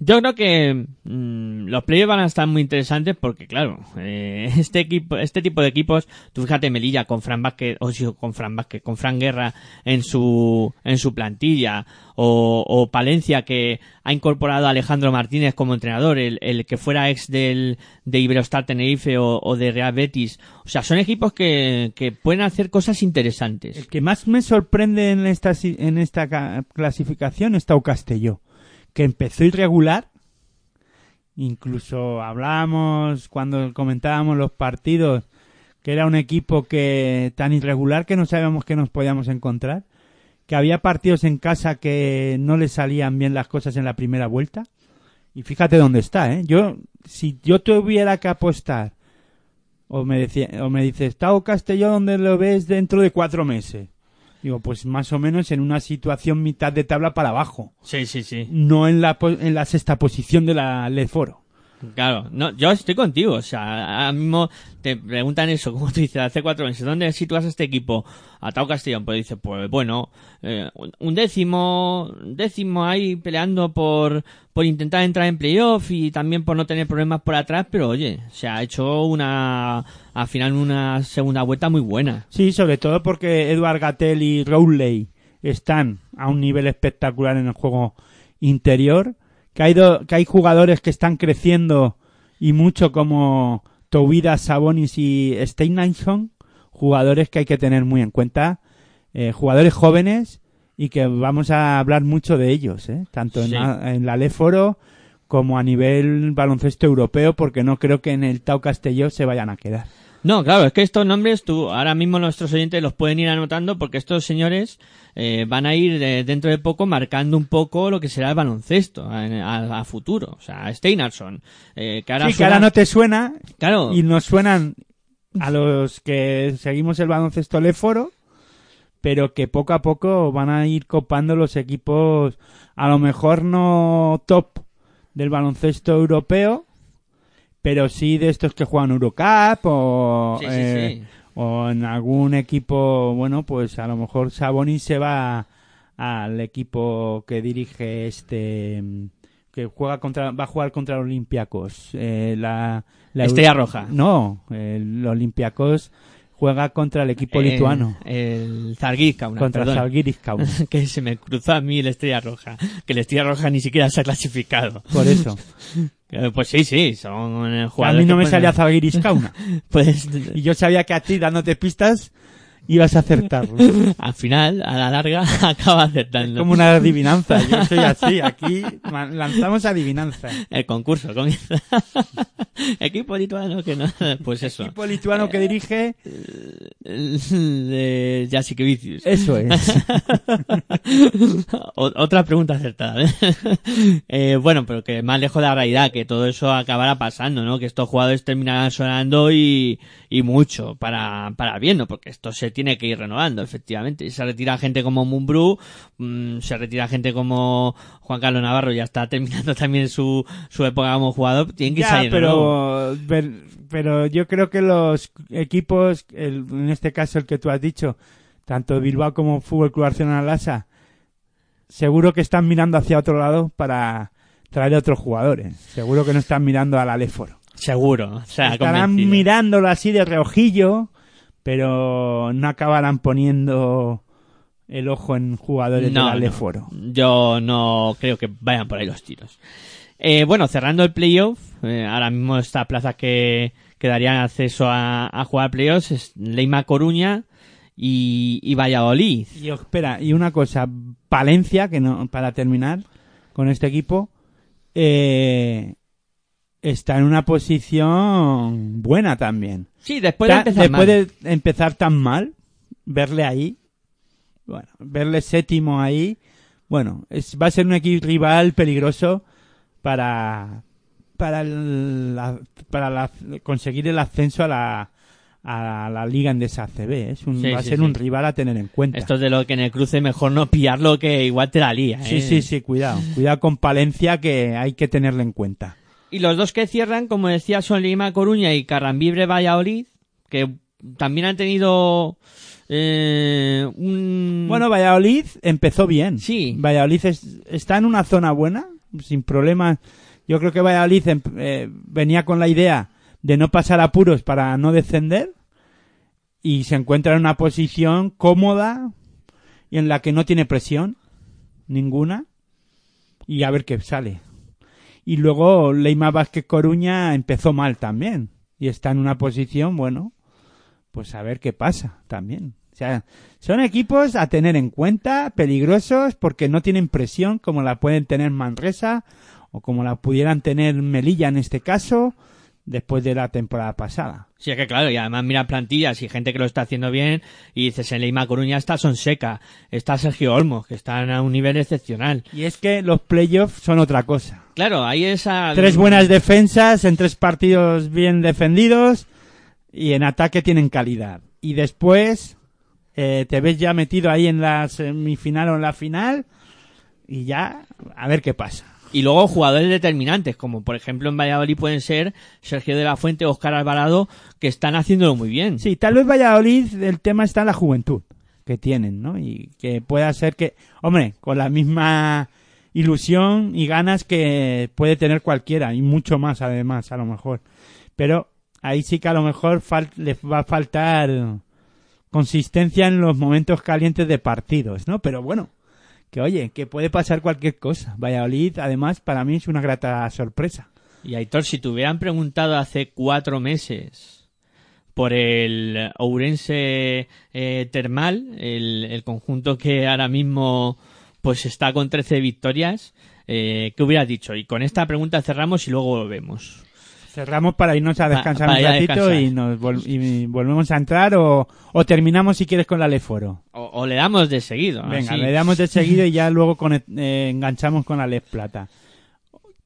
Yo creo que mm, los playoffs van a estar muy interesantes porque, claro, eh, este equipo, este tipo de equipos, tú fíjate Melilla con Fran Vázquez, o sí, con Fran Vázquez, con Fran Guerra en su, en su plantilla, o, o Palencia que ha incorporado a Alejandro Martínez como entrenador, el, el que fuera ex del, de Iberostar Tenerife o, o de Real Betis. O sea, son equipos que, que pueden hacer cosas interesantes. El que más me sorprende en esta, en esta ca- clasificación está Castelló, que empezó irregular. Incluso hablábamos cuando comentábamos los partidos que era un equipo que tan irregular que no sabíamos que nos podíamos encontrar, que había partidos en casa que no le salían bien las cosas en la primera vuelta. Y fíjate dónde está, ¿eh? Yo, si yo tuviera que apostar, o me, decía, o me dice, ¿está Castelló donde lo ves dentro de cuatro meses? Digo, pues más o menos en una situación mitad de tabla para abajo, Sí, sí, sí. no en la, en la sexta posición de la Leforo. Claro, no, yo estoy contigo, o sea, ahora mismo te preguntan eso, como tú dices, hace cuatro meses, ¿dónde sitúas este equipo? A Tau Castellón, pues dice, pues bueno, eh, un- décimo, décimo ahí peleando por, por intentar entrar en playoff y también por no tener problemas por atrás, pero oye, se ha hecho una, al final una segunda vuelta muy buena. Sí, sobre todo porque Eduard Gatell y Rowley están a un nivel espectacular en el juego interior, que hay, do- que hay jugadores que están creciendo y mucho como Tobidas, Sabonis y Steinason, jugadores que hay que tener muy en cuenta, eh, jugadores jóvenes y que vamos a hablar mucho de ellos, ¿eh? tanto en, la, en la Leforo como a nivel baloncesto europeo, porque no creo que en el Tau Castelló se vayan a quedar. No, claro, es que estos nombres tú ahora mismo nuestros oyentes los pueden ir anotando porque estos señores eh, van a ir de- dentro de poco marcando un poco lo que será el baloncesto a, a- a futuro. O sea, Steinarson, eh, que ahora sí, que ahora no te suena Claro, y nos suenan a los que seguimos el baloncesto Leforo, pero que poco a poco van a ir copando los equipos, a lo mejor no top del baloncesto europeo, pero sí de estos que juegan Eurocup o, Sí, sí, eh, sí. o en algún equipo, bueno, pues a lo mejor Sabonis se va al equipo que dirige este que juega contra va a jugar contra los Olympiacos eh, la, la Estrella Roja. no el Olympiacos juega contra el equipo Eh, lituano El Zargis Kaunas, contra perdón. Zalgiris Kaunas que se me cruzó a mí la Estrella Roja. Que la Estrella Roja ni siquiera se ha clasificado. por eso Eh, Pues sí, sí, son eh, a jugadores mí no me pueden- salía Zalgiris Kaunas Pues y yo sabía que a ti dándote pistas ibas a acertarlo al final, a la larga, acaba acertando. como una adivinanza yo soy así aquí lanzamos adivinanza El concurso comienza. Equipo lituano que no. Pues eso. equipo lituano que dirige De Jasikevicius. eso es Otra pregunta acertada. ¿eh? Eh, bueno, pero que más lejos de la realidad, que todo eso acabará pasando, ¿no? Que estos jugadores terminarán sonando y, y mucho para, para bien, ¿no? Porque esto se tiene que ir renovando, efectivamente. Se retira gente como Mumbrú, mm, se retira gente como Juan Carlos Navarro, ya está terminando también su, su época como jugador. Tienen que Ya, salir pero, ver- pero yo creo que los equipos, el- en este caso el que tú has dicho, tanto Bilbao como Fútbol Club Barcelona Lasa, seguro que están mirando hacia otro lado para traer otros jugadores. Seguro que no están mirando al Aleforo. Seguro. O sea, Estarán convencido. mirándolo así de reojillo, pero no acabarán poniendo el ojo en jugadores No, no. Aleforo. Yo no creo que vayan por ahí los tiros. Eh, bueno, cerrando el playoff, eh, ahora mismo esta plaza que, que darían acceso a, a jugar playoffs es Leima Coruña y, y Valladolid. Y espera, y una cosa, Palencia, que no, para terminar con este equipo, eh, está en una posición buena también. Sí, después de Ta- empezar después mal. de empezar tan mal, verle ahí, bueno, verle séptimo ahí, bueno, es, va a ser un equipo rival peligroso para para el- la- para la- conseguir el ascenso a la a la liga Endesa ACB. Es un, Sí, va a sí, ser sí. un rival a tener en cuenta. Esto es de lo que en el cruce mejor no pillarlo que igual te la lía. Sí, ¿eh? sí, sí, cuidado. Cuidado con Palencia que hay que tenerlo en cuenta. Y los dos que cierran, como decía, son Lima Coruña y Carrambibre Valladolid, que también han tenido eh, un... Bueno, Valladolid empezó bien. Sí. Valladolid es- está en una zona buena sin problemas. Yo creo que Valladolid em- eh, venía con la idea de no pasar apuros para no descender y se encuentra en una posición cómoda y en la que no tiene presión ninguna y a ver qué sale. Y luego Leima Vázquez Coruña empezó mal también y está en una posición, bueno, pues a ver qué pasa también. O sea, son equipos a tener en cuenta, peligrosos, porque no tienen presión como la pueden tener Manresa o como la pudieran tener Melilla en este caso, después de la temporada pasada. Sí, es que claro, y además mira plantillas y gente que lo está haciendo bien y dices, en Leima Coruña está Sonseca, está Sergio Olmos, que están a un nivel excepcional. Y es que los playoffs son otra cosa. Claro, hay esa... Tres buenas defensas en tres partidos bien defendidos y en ataque tienen calidad. Y después eh, te ves ya metido ahí en la semifinal o en la final y ya a ver qué pasa. Y luego jugadores determinantes, como por ejemplo en Valladolid pueden ser Sergio de la Fuente, Óscar Alvarado, que están haciéndolo muy bien. Sí, tal vez Valladolid el tema está en la juventud que tienen, ¿no? Y que pueda ser que, hombre, con la misma ilusión y ganas que puede tener cualquiera y mucho más además a lo mejor. Pero ahí sí que a lo mejor les va a faltar consistencia en los momentos calientes de partidos, ¿no? Pero bueno, que oye, que puede pasar cualquier cosa. Valladolid, además, para mí es una grata sorpresa. Y Aitor, si te hubieran preguntado hace cuatro meses por el Ourense eh, Termal, el, el conjunto que ahora mismo pues está con 13 victorias, eh, ¿qué hubieras dicho? Y con esta pregunta cerramos y luego volvemos. Cerramos para irnos a descansar un ratito descansar. y nos vol- y volvemos a entrar o, o terminamos si quieres con la Leforo. O, o le damos de seguido. Venga, así. le damos de seguido y ya luego con- eh, enganchamos con la Les Plata.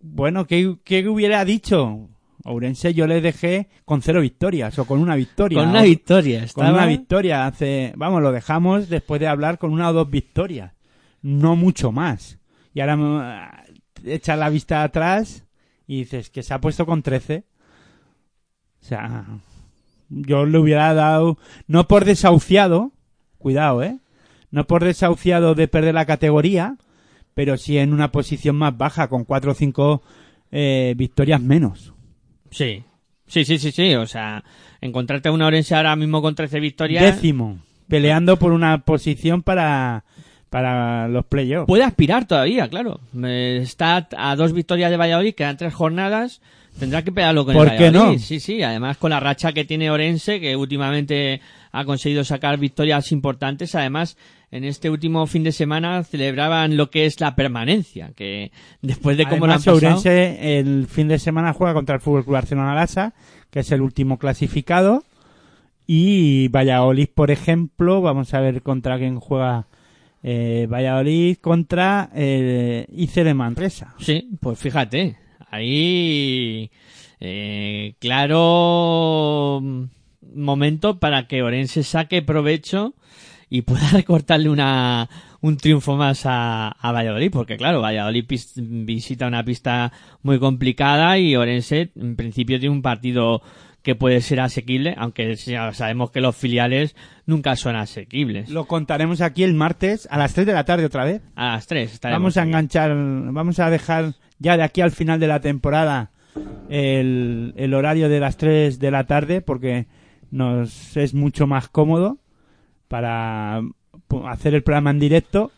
Bueno, ¿qué, ¿qué hubiera dicho? Ourense yo le dejé con cero victorias o con una victoria. Con una victoria. Con una victoria hace... Vamos, lo dejamos después de hablar con una o dos victorias. No mucho más. Y ahora me- echas la vista atrás y dices que se ha puesto con 13. O sea, yo le hubiera dado... No por desahuciado, cuidado, ¿eh? No por desahuciado de perder la categoría, pero sí en una posición más baja, con cuatro o cinco eh, victorias menos. Sí. Sí, sí, sí, sí. O sea, encontrarte a una Orense ahora mismo con 13 victorias. Décimo, peleando por una posición para, para los playoffs. Puede aspirar todavía, claro. Eh, Está a dos victorias de Valladolid, quedan tres jornadas. Tendrá que pegarlo con ¿Por el qué Valladolid. no? Sí, sí. Además, con la racha que tiene Orense, que últimamente ha conseguido sacar victorias importantes. Además, en este último fin de semana celebraban lo que es la permanencia, que después de cómo lo han Además, pasado... Ourense el fin de semana juega contra el Fútbol Club Barcelona Lassa, que es el último clasificado. Y Valladolid, por ejemplo, vamos a ver contra quién juega eh, Valladolid contra eh, IC de Manresa. Sí, pues fíjate, ahí eh, claro momento para que Orense saque provecho y pueda recortarle una un triunfo más a, Valladolid, porque claro, Valladolid visita una pista muy complicada y Orense en principio tiene un partido que puede ser asequible, aunque ya sabemos que los filiales nunca son asequibles. Lo contaremos aquí el martes a las 3 de la tarde otra vez. A las tres estaremos Vamos a aquí. enganchar, vamos a dejar ya de aquí al final de la temporada el, el horario de las 3 de la tarde porque nos es mucho más cómodo para hacer el programa en directo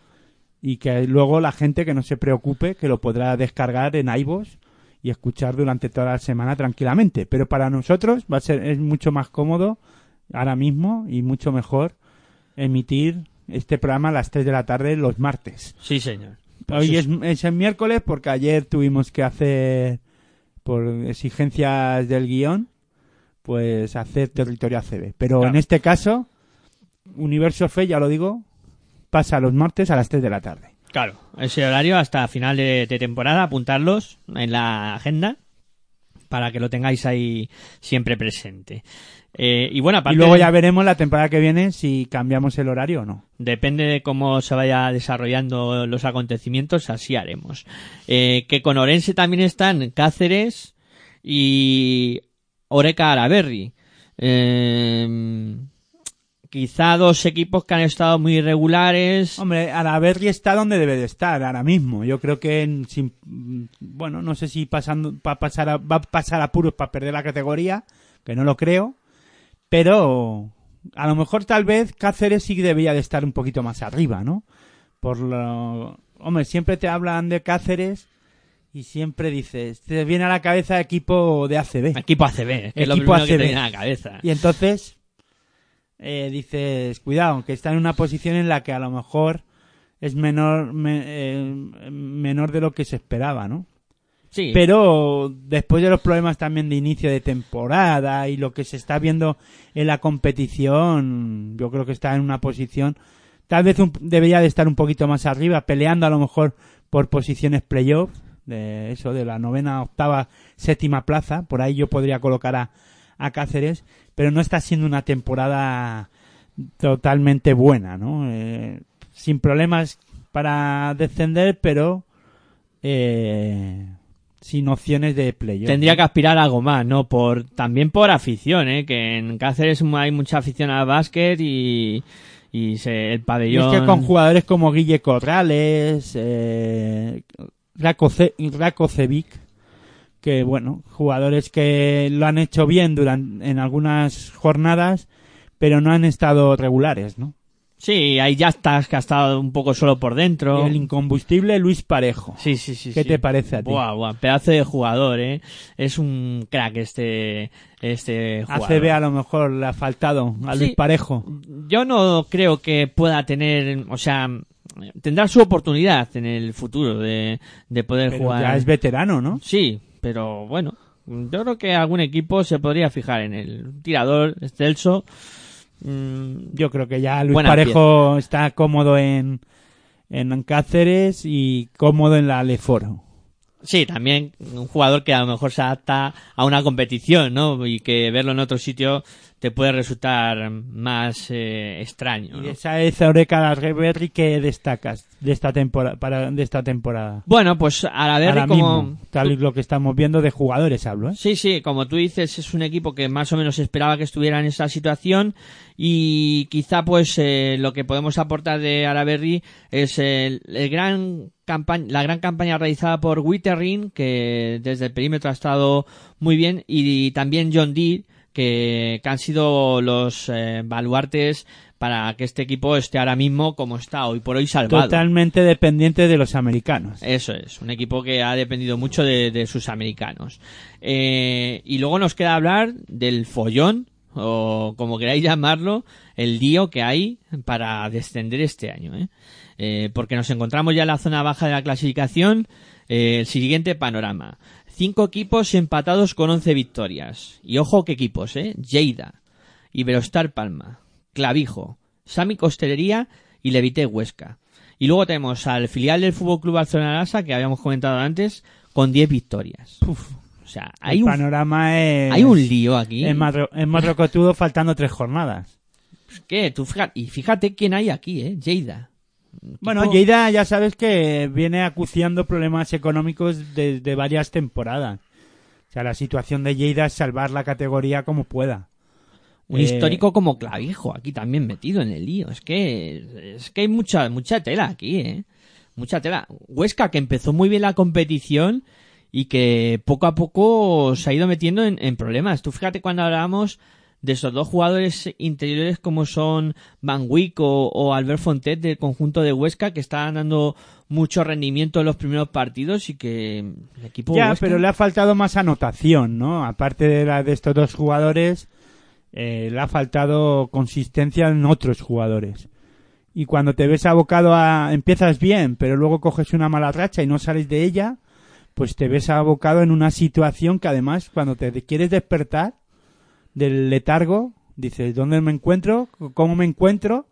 y que luego la gente que no se preocupe que lo podrá descargar en iVoox y escuchar durante toda la semana tranquilamente. Pero para nosotros va a ser es mucho más cómodo ahora mismo y mucho mejor emitir este programa a las 3 de la tarde los martes. Sí, señor. Pues Hoy es- es, el miércoles porque ayer tuvimos que hacer, por exigencias del guion, pues hacer territorio ACB. Pero Claro. en este caso, Universo Fe, ya lo digo, pasa los martes a las 3 de la tarde. Claro, ese horario hasta final de, de temporada, apuntarlos en la agenda para que lo tengáis ahí siempre presente. Eh, y bueno, aparte Y luego ya veremos la temporada que viene si cambiamos el horario o no. depende de cómo se vaya desarrollando los acontecimientos, así haremos. Eh, que con Orense también están Cáceres y Oreca Araberri. Eh, quizá dos equipos que han estado muy irregulares. Hombre, Araberri está donde debe de estar ahora mismo. Yo creo que, en- sin- bueno, no sé si pasando, va, a pasar a, va a pasar apuros para perder la categoría, que no lo creo, pero a lo mejor tal vez Cáceres sí que debería de estar un poquito más arriba, ¿no? Por lo, hombre, siempre te hablan de Cáceres y siempre dices, te viene a la cabeza equipo de ACB. Equipo ACB, es que es lo Equipo primero que te ACB. viene a la cabeza. Y entonces eh, dices, cuidado, que está en una posición en la que a lo mejor es menor me- eh, menor de lo que se esperaba, ¿no? Sí, Pero después de los problemas también de inicio de temporada y lo que se está viendo en la competición, yo creo que está en una posición tal vez un- debería de estar un poquito más arriba, peleando a lo mejor por posiciones playoff, de eso, de la novena, octava, séptima plaza, por ahí yo podría colocar a, a Cáceres, pero no está siendo una temporada totalmente buena, ¿no? Eh, sin problemas para descender, pero eh, sin opciones de playoff. tendría que aspirar a algo más, ¿no? Por, también por afición, ¿eh? Que en Cáceres hay mucha afición al básquet y, y se- el Y pabellón... es que con jugadores como Guille Corrales, eh, Rako Ce- Rako Cevic, que bueno, jugadores que lo han hecho bien durante, en algunas jornadas, pero no han estado regulares, ¿no? Sí, hay ya estás que ha estado un poco solo por dentro. El incombustible Luis Parejo. Sí, sí, sí. ¿Qué sí. te parece a ti? Buah, buah, pedazo de jugador, ¿eh? Es un crack este, este jugador. ACB a lo mejor le ha faltado a Luis. Parejo. Yo no creo que pueda tener, o sea, tendrá su oportunidad en el futuro de, de poder Pero jugar. ya es veterano, ¿no? Sí, pero bueno, yo creo que algún equipo se podría fijar en el tirador excelso. Mm, Yo creo que ya Luis Parejo está cómodo en, en Cáceres y cómodo en la Leforo. Sí, también un jugador que a lo mejor se adapta a una competición, ¿no? Y que verlo en otro sitio te puede resultar más eh, extraño. Y esa es Eureka Berry que destacas de esta temporada para de esta temporada. Bueno, pues a la como mismo, tal y lo que estamos viendo de jugadores hablo, ¿eh? Sí, sí, como tú dices, es un equipo que más o menos esperaba que estuviera en esa situación y quizá pues eh, lo que podemos aportar de Araberry es el, el gran campaña, la gran campaña realizada por Wittering, que desde el perímetro ha estado muy bien, y también John Deere, que, que han sido los eh, baluartes para que este equipo esté ahora mismo como está hoy por hoy salvado. Totalmente dependiente de los americanos. Eso es, un equipo que ha dependido mucho de, de sus americanos. Eh, y luego nos queda hablar del follón, o como queráis llamarlo, el lío que hay para descender este año. ¿eh? Eh, porque nos encontramos ya en la zona baja de la clasificación. el siguiente panorama. Cinco equipos empatados con 11 victorias. Y ojo qué equipos, ¿eh? Lleida, Iberostar Palma, Clavijo, Sami Costelería y Levite Huesca. Y luego tenemos al filial del Fútbol Club Barcelona Lasa, que habíamos comentado antes, con 10 victorias. O sea, hay el un, panorama es, hay un lío aquí. es más, ro- es más rocotudo faltando tres jornadas. ¿Qué? Tú fíjate, y fíjate quién hay aquí, ¿eh? Lleida. Bueno, Lleida ya sabes que viene acuciando problemas económicos desde varias temporadas. O sea, la situación de Lleida es salvar la categoría como pueda. Un Eh, histórico como Clavijo, aquí también metido en el lío. Es que, es que hay mucha, mucha tela aquí, ¿eh? Mucha tela. Huesca, que empezó muy bien la competición y que poco a poco se ha ido metiendo en, en problemas. Tú fíjate cuando hablábamos de esos dos jugadores interiores como son Van Wick o, o Albert Fontet del conjunto de Huesca que estaban dando mucho rendimiento en los primeros partidos y que el equipo Ya, Huesca- pero le ha faltado más anotación, ¿no? Aparte de la de estos dos jugadores, eh, le ha faltado consistencia en otros jugadores. Y cuando te ves abocado a... empiezas bien, pero luego coges una mala racha y no sales de ella, pues te ves abocado en una situación que además cuando te quieres despertar del letargo, dices, ¿dónde me encuentro? ¿Cómo me encuentro?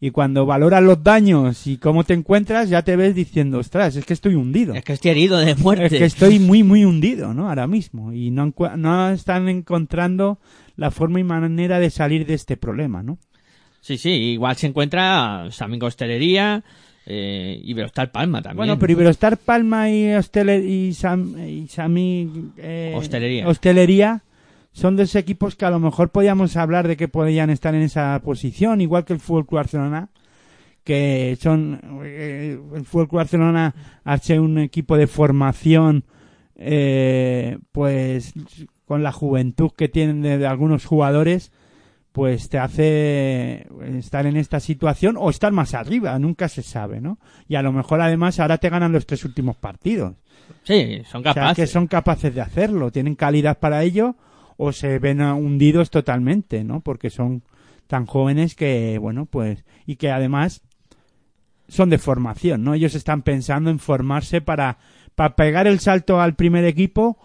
Y cuando valoras los daños y cómo te encuentras, ya te ves diciendo, ostras, es que estoy hundido. Es que estoy herido de muerte. Es que estoy muy, muy hundido, ¿no? Ahora mismo. Y no, no están encontrando la forma y manera de salir de este problema, ¿no? Sí, sí, igual se encuentra Samín Hostelería eh, y Iberostar Palma también. Bueno, pero Iberostar Palma y, y, Sam- y Sami eh, Hostelería. Hostelería son dos equipos que a lo mejor podíamos hablar de que podían estar en esa posición, igual que el Fútbol Club Barcelona, que son eh, el Fútbol Club Barcelona ser un equipo de formación, eh, pues con la juventud que tienen de, de algunos jugadores, pues te hace estar en esta situación o estar más arriba, nunca se sabe, ¿no? Y a lo mejor además ahora te ganan los tres últimos partidos. Sí, son O sea, capaces. que son capaces de hacerlo, tienen calidad para ello o se ven hundidos totalmente, ¿no? Porque son tan jóvenes que, bueno, pues, y que además son de formación, ¿no? Ellos están pensando en formarse para, para pegar el salto al primer equipo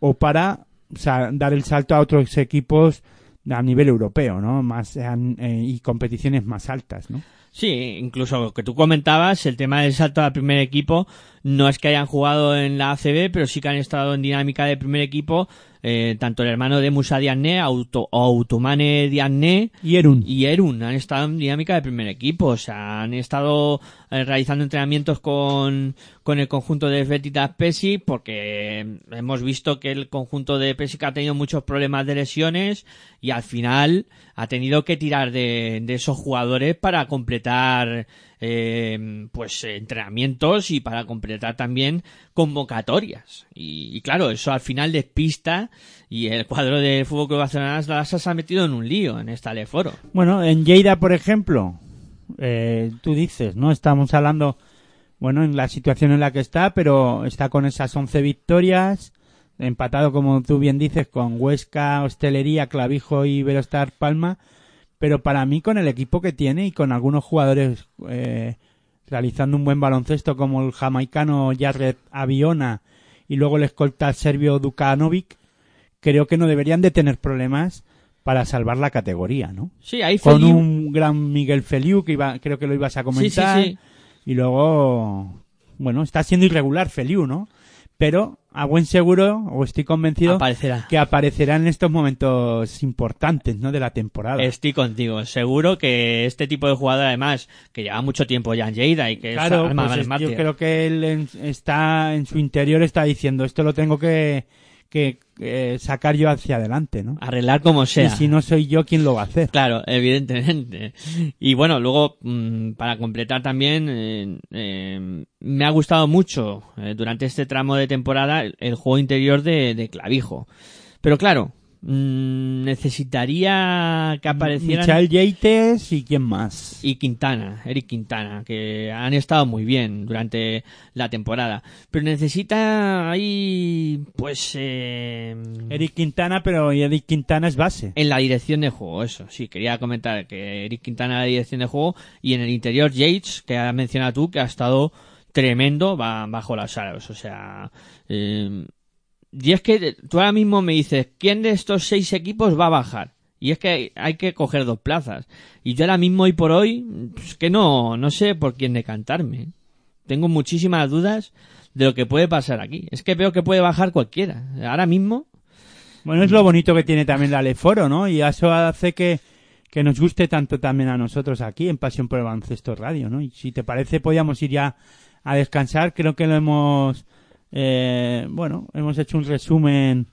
o para dar el salto a otros equipos a nivel europeo, ¿no? Más eh, y competiciones más altas, ¿no? Sí, incluso lo que tú comentabas, el tema del salto al primer equipo, no es que hayan jugado en la ACB, pero sí que han estado en dinámica de primer equipo, eh, tanto el hermano de Musa Diagne, Auto, Autumane Diagne Y Erun. y Erun han estado en dinámica de primer equipo, o sea, han estado eh, realizando entrenamientos con, con el conjunto de Svetitas Pesi, porque hemos visto que el conjunto de Pesi ha tenido muchos problemas de lesiones y al final ha tenido que tirar de, de esos jugadores para completar eh, pues entrenamientos y para completar también convocatorias. Y, claro eso al final despista y el cuadro del Fútbol Club las se ha metido en un lío en esta Leforo Bueno, en Lleida, por ejemplo, eh, tú dices, ¿no? Estamos hablando, bueno, en la situación en la que está, pero está con esas 11 victorias, empatado, como tú bien dices, con Huesca, Hostelería, Clavijo y Velostar Palma, pero para mí con el equipo que tiene y con algunos jugadores eh, realizando un buen baloncesto como el jamaicano Jared Aviona y luego el escolta serbio Dukanovic, creo que no deberían de tener problemas para salvar la categoría, ¿no? sí ahí con Feliu- un gran Miguel Feliu que iba, creo que lo ibas a comentar Sí, sí, sí. y luego bueno está siendo irregular Feliu no pero a buen seguro o estoy convencido aparecerá. que aparecerá en estos momentos importantes no de la temporada. Estoy contigo. Seguro que este tipo de jugador, además, que lleva mucho tiempo ya en Lleida y que es claro arma pues Vales es- yo creo que él en- está en su interior está diciendo esto lo tengo que que eh, sacar yo hacia adelante no arreglar como sea. y si no soy yo quién lo va a hacer Claro, evidentemente. Y bueno, luego, mm, para completar también, eh, eh, me ha gustado mucho durante este tramo de temporada el, el juego interior de, de Clavijo. Pero claro, mm, necesitaría que aparecieran... Michael Yates y quién más y Quintana, Eric Quintana, que han estado muy bien durante la temporada. Pero necesita ahí, pues... eh, Eric Quintana, pero Eric Quintana es base. en la dirección de juego, eso. Sí, quería comentar que Eric Quintana en la dirección de juego y en el interior Yates, que has mencionado tú, que ha estado tremendo bajo las aros. O sea, eh, y es que tú ahora mismo me dices, ¿quién de estos seis equipos va a bajar? Y es que hay, que coger dos plazas. Y yo ahora mismo, hoy por hoy, pues que no, no sé por quién decantarme. Tengo muchísimas dudas de lo que puede pasar aquí. Es que veo que puede bajar cualquiera. Ahora mismo, Bueno, es lo bonito que tiene también la Leforo, ¿no? Y eso hace que, que nos guste tanto también a nosotros aquí en Pasión por el Baloncesto Radio, ¿no? Y si te parece, podíamos ir ya a descansar. Creo que lo hemos, eh, bueno, hemos hecho un resumen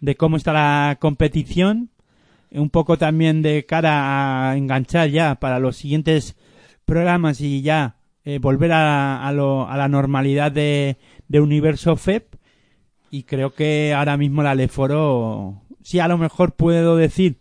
de cómo está la competición, un poco también de cara a enganchar ya para los siguientes programas y ya eh, volver a, a, lo- a la normalidad de, de Universo FEP y creo que ahora mismo la Leforo sí a lo mejor puedo decir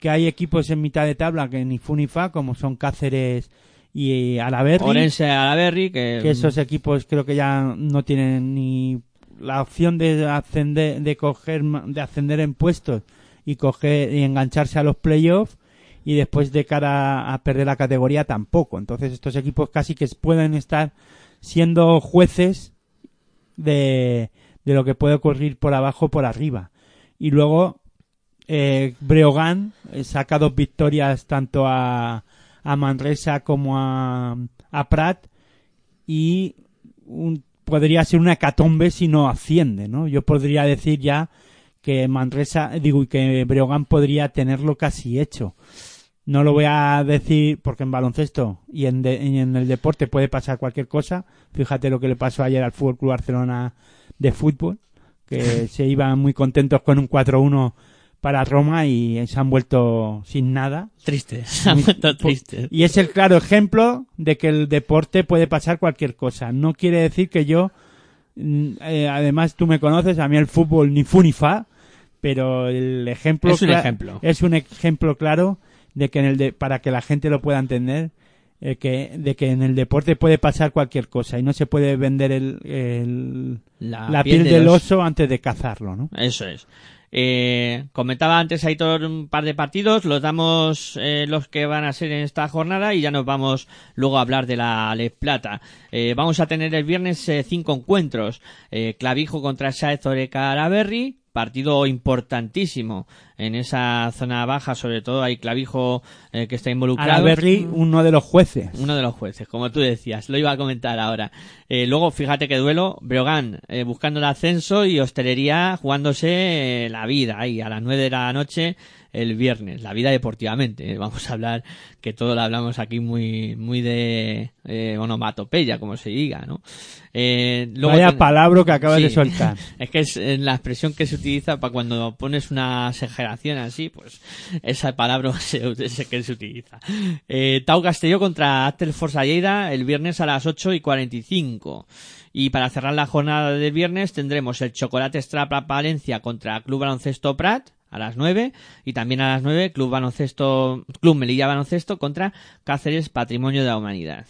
que hay equipos en mitad de tabla que ni fu ni fa como son Cáceres y Alaberri. Orense Alaberri, que, que esos equipos creo que ya no tienen ni la opción de ascender de coger de ascender en puestos y coger y engancharse a los playoffs y después de cara a perder la categoría tampoco. Entonces estos equipos casi que pueden estar siendo jueces de, de lo que puede ocurrir por abajo por arriba. Y luego eh, Breogán eh, saca dos victorias tanto a, a Manresa como a, a Prat y un- podría ser una hecatombe si no asciende, ¿no? Yo podría decir ya que Manresa, digo, y que Breogán podría tenerlo casi hecho. No lo voy a decir porque en baloncesto y en, de- y en el deporte puede pasar cualquier cosa. Fíjate lo que le pasó ayer al Fútbol Club Barcelona de fútbol, que se iban muy contentos con un 4-1 para Roma y se han vuelto sin nada. Triste, se han vuelto tristes. Y es el claro ejemplo de que el deporte puede pasar cualquier cosa. No quiere decir que yo, mm, eh, además tú me conoces, a mí el fútbol ni fu ni fa, pero el ejemplo Es un ejemplo. es un ejemplo claro de que en el de, para que la gente lo pueda entender eh, que de que en el deporte puede pasar cualquier cosa y no se puede vender el, el- La la, piel piel, de del los- oso antes de cazarlo, ¿no? Eso es. Eh, comentaba antes Aitor un par de partidos, los damos eh, los que van a ser en esta jornada y ya nos vamos luego a hablar de la Les Plata. Eh, vamos a tener el viernes eh, cinco encuentros. Eh, Clavijo contra Saez Oreca Araberri, partido importantísimo en esa zona baja, sobre todo hay Clavijo eh, que está involucrado. Araberri, uno de los jueces. Uno de los jueces, como tú decías, lo iba a comentar ahora. Eh, luego, fíjate que duelo, Breogán eh, buscando el ascenso y Hostelería jugándose eh, la vida ahí a las nueve de la noche el viernes, la vida deportivamente. eh. Vamos a hablar, que todo lo hablamos aquí muy, muy de eh, onomatopeya, como se diga, ¿no? Eh, luego Vaya ten- palabra que acabas Sí. de soltar. Es que es eh, la expresión que se utiliza para cuando pones una exageración así, pues esa palabra se, es que se utiliza. Eh, Tau Castelló contra Actel Forza Lleida el viernes a las 8 y 45. Y para cerrar la jornada del viernes tendremos el Chocolate Strapa Palencia contra Club Baloncesto Prat a las 9 y también a las 9 Club Baloncesto Club Melilla Baloncesto contra Cáceres Patrimonio de la Humanidad.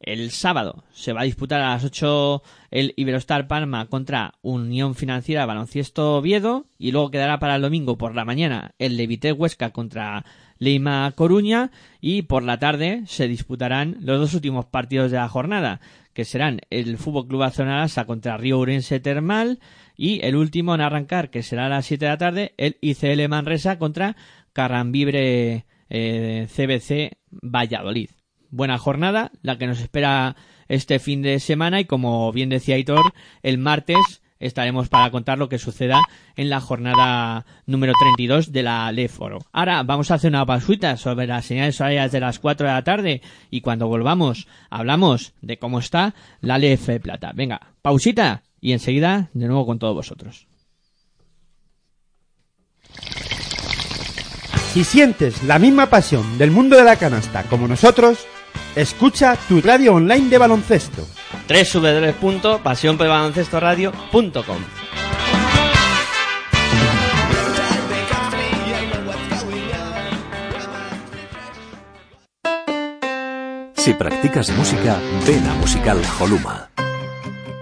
El sábado se va a disputar a las 8 el Iberostar Palma contra Unión Financiera Baloncesto Oviedo y luego quedará para el domingo por la mañana el Levité Huesca contra Leima Coruña y por la tarde se disputarán los dos últimos partidos de la jornada que serán el Fútbol Club Azonarasa contra Río Urense Termal y el último en arrancar que será a las 7 de la tarde el ICL Manresa contra Carrambibre eh, CBC Valladolid buena jornada, la que nos espera este fin de semana y como bien decía Hitor, el martes estaremos para contar lo que suceda en la jornada número 32 de la Leforo. Ahora vamos a hacer una pausuita sobre las señales horarias de las 4 de la tarde y cuando volvamos hablamos de cómo está la LF Plata. Venga, pausita y enseguida de nuevo con todos vosotros. Si sientes la misma pasión del mundo de la canasta como nosotros, escucha tu radio online de baloncesto. www.pasionpelbaloncestoradio.com Si practicas música, ven a Musical Holuma.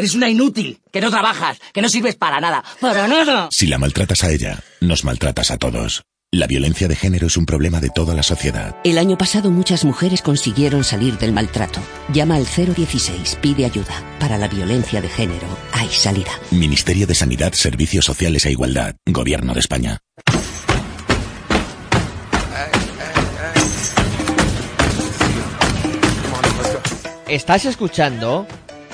Eres una inútil, que no trabajas, que no sirves para nada. ¡Para nada! Si la maltratas a ella, nos maltratas a todos. La violencia de género es un problema de toda la sociedad. El año pasado muchas mujeres consiguieron salir del maltrato. Llama al 016, pide ayuda. Para la violencia de género hay salida. Ministerio de Sanidad, Servicios Sociales e Igualdad, Gobierno de España. Estás escuchando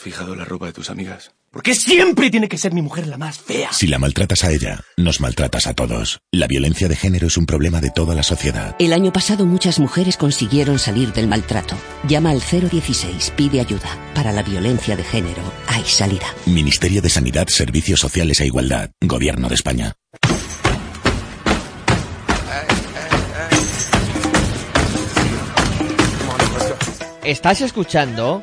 ¿Has fijado la ropa de tus amigas? ¿Por qué siempre tiene que ser mi mujer la más fea? Si la maltratas a ella, nos maltratas a todos. La violencia de género es un problema de toda la sociedad. El año pasado muchas mujeres consiguieron salir del maltrato. Llama al 016, pide ayuda. Para la violencia de género hay salida. Ministerio de Sanidad, Servicios Sociales e Igualdad, Gobierno de España. Estás escuchando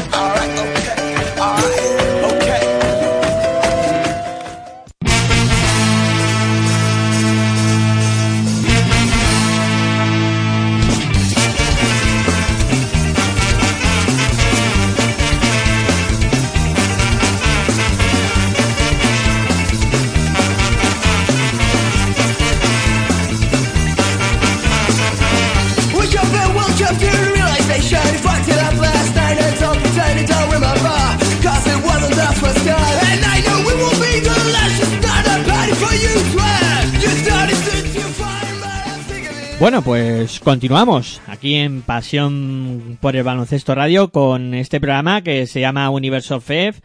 Bueno, pues continuamos aquí en Pasión por el Baloncesto Radio con este programa que se llama Universo FEF.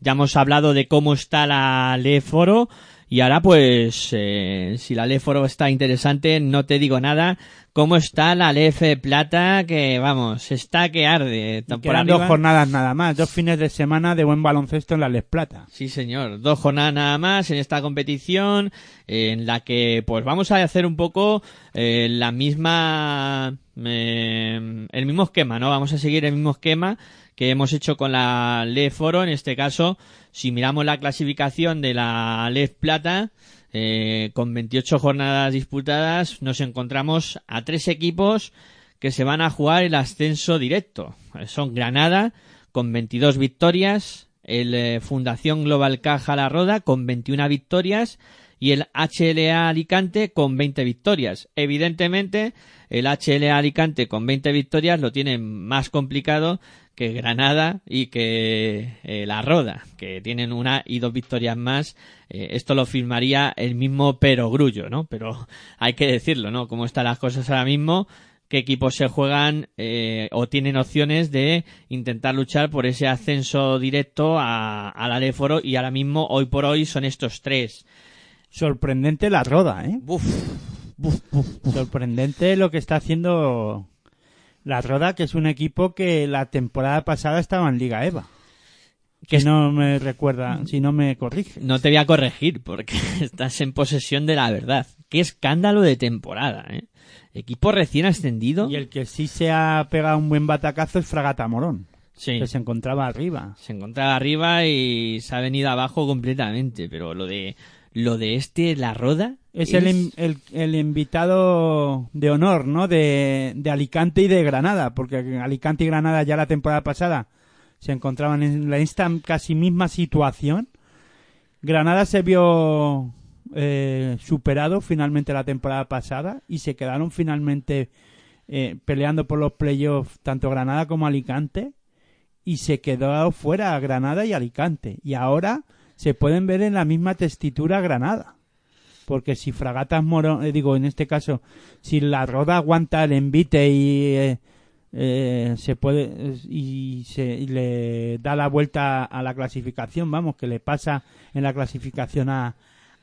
Ya hemos hablado de cómo está la Leforo y ahora pues eh, si la Leforo está interesante no te digo nada. ¿Cómo está la Lef Plata? Que vamos, está que arde. Por dos jornadas nada más, dos fines de semana de buen baloncesto en la Les Plata. Sí, señor. Dos jornadas nada más en esta competición eh, en la que pues vamos a hacer un poco eh, la misma eh, el mismo esquema, ¿no? Vamos a seguir el mismo esquema que hemos hecho con la LEF Foro. En este caso, si miramos la clasificación de la LEF Plata, eh, con 28 jornadas disputadas, nos encontramos a tres equipos que se van a jugar el ascenso directo. Son Granada con 22 victorias, el eh, Fundación Global Caja La Roda con 21 victorias y el HLA Alicante con 20 victorias. Evidentemente, el HLA Alicante con 20 victorias lo tiene más complicado que Granada y que eh, La Roda, que tienen una y dos victorias más. Eh, esto lo firmaría el mismo Pero Grullo, ¿no? Pero hay que decirlo, ¿no? Cómo están las cosas ahora mismo qué equipos se juegan eh, o tienen opciones de intentar luchar por ese ascenso directo a, a la Leforo y ahora mismo, hoy por hoy, son estos tres. Sorprendente la roda, ¿eh? Buf, Sorprendente lo que está haciendo la Roda, que es un equipo que la temporada pasada estaba en Liga EVA. Que no me recuerda, si no me corrige. no te voy a corregir porque estás en posesión de la verdad. Qué escándalo de temporada, ¿eh? Equipo recién ascendido. Y el que sí se ha pegado un buen batacazo es Fragata Morón, Sí. que se encontraba arriba. se encontraba arriba y se ha venido abajo completamente, pero lo de lo de este la roda Es el, el, el invitado de honor, ¿no? De, de Alicante y de Granada, porque Alicante y Granada ya la temporada pasada se encontraban en la esta casi misma situación. Granada se vio eh, superado finalmente la temporada pasada y se quedaron finalmente eh, peleando por los playoffs tanto Granada como Alicante y se quedó fuera Granada y Alicante y ahora se pueden ver en la misma testitura Granada porque si Fragatas Morón, eh, digo, en este caso, si la Roda aguanta el envite y eh, eh, se puede y se y le da la vuelta a la clasificación, vamos, que le pasa en la clasificación a,